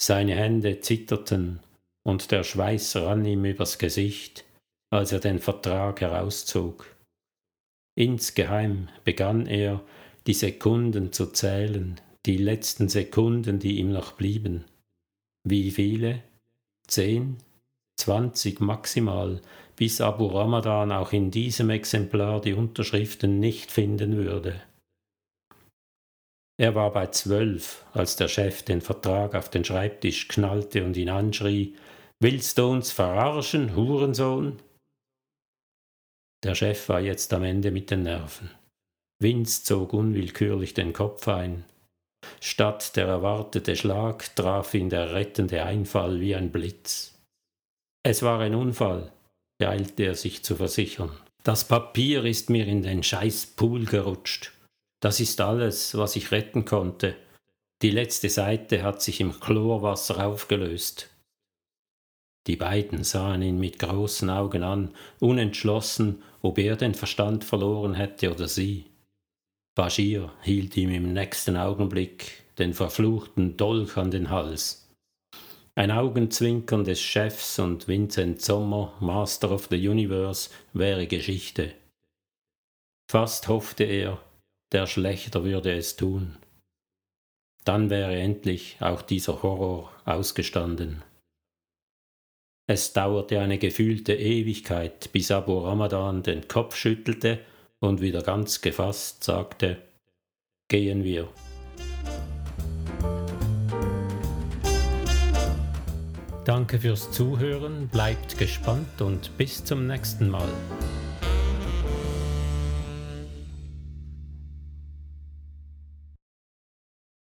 Seine Hände zitterten und der Schweiß rann ihm übers Gesicht, als er den Vertrag herauszog. Insgeheim begann er, die Sekunden zu zählen, die letzten Sekunden, die ihm noch blieben. Wie viele? Zehn? Zwanzig maximal, bis Abu Ramadan auch in diesem Exemplar die Unterschriften nicht finden würde. Er war bei zwölf, als der Chef den Vertrag auf den Schreibtisch knallte und ihn anschrie Willst du uns verarschen, Hurensohn? Der Chef war jetzt am Ende mit den Nerven. Vince zog unwillkürlich den Kopf ein. Statt der erwartete Schlag traf ihn der rettende Einfall wie ein Blitz. Es war ein Unfall, beeilte er sich zu versichern. Das Papier ist mir in den Scheißpool gerutscht. Das ist alles, was ich retten konnte. Die letzte Seite hat sich im Chlorwasser aufgelöst. Die beiden sahen ihn mit großen Augen an, unentschlossen, ob er den Verstand verloren hätte oder sie. Bashir hielt ihm im nächsten Augenblick den verfluchten Dolch an den Hals. Ein Augenzwinkern des Chefs und Vincent Sommer, Master of the Universe, wäre Geschichte. Fast hoffte er, der Schlechter würde es tun. Dann wäre endlich auch dieser Horror ausgestanden. Es dauerte eine gefühlte Ewigkeit, bis Abu Ramadan den Kopf schüttelte und wieder ganz gefasst sagte, Gehen wir. Danke fürs Zuhören, bleibt gespannt und bis zum nächsten Mal.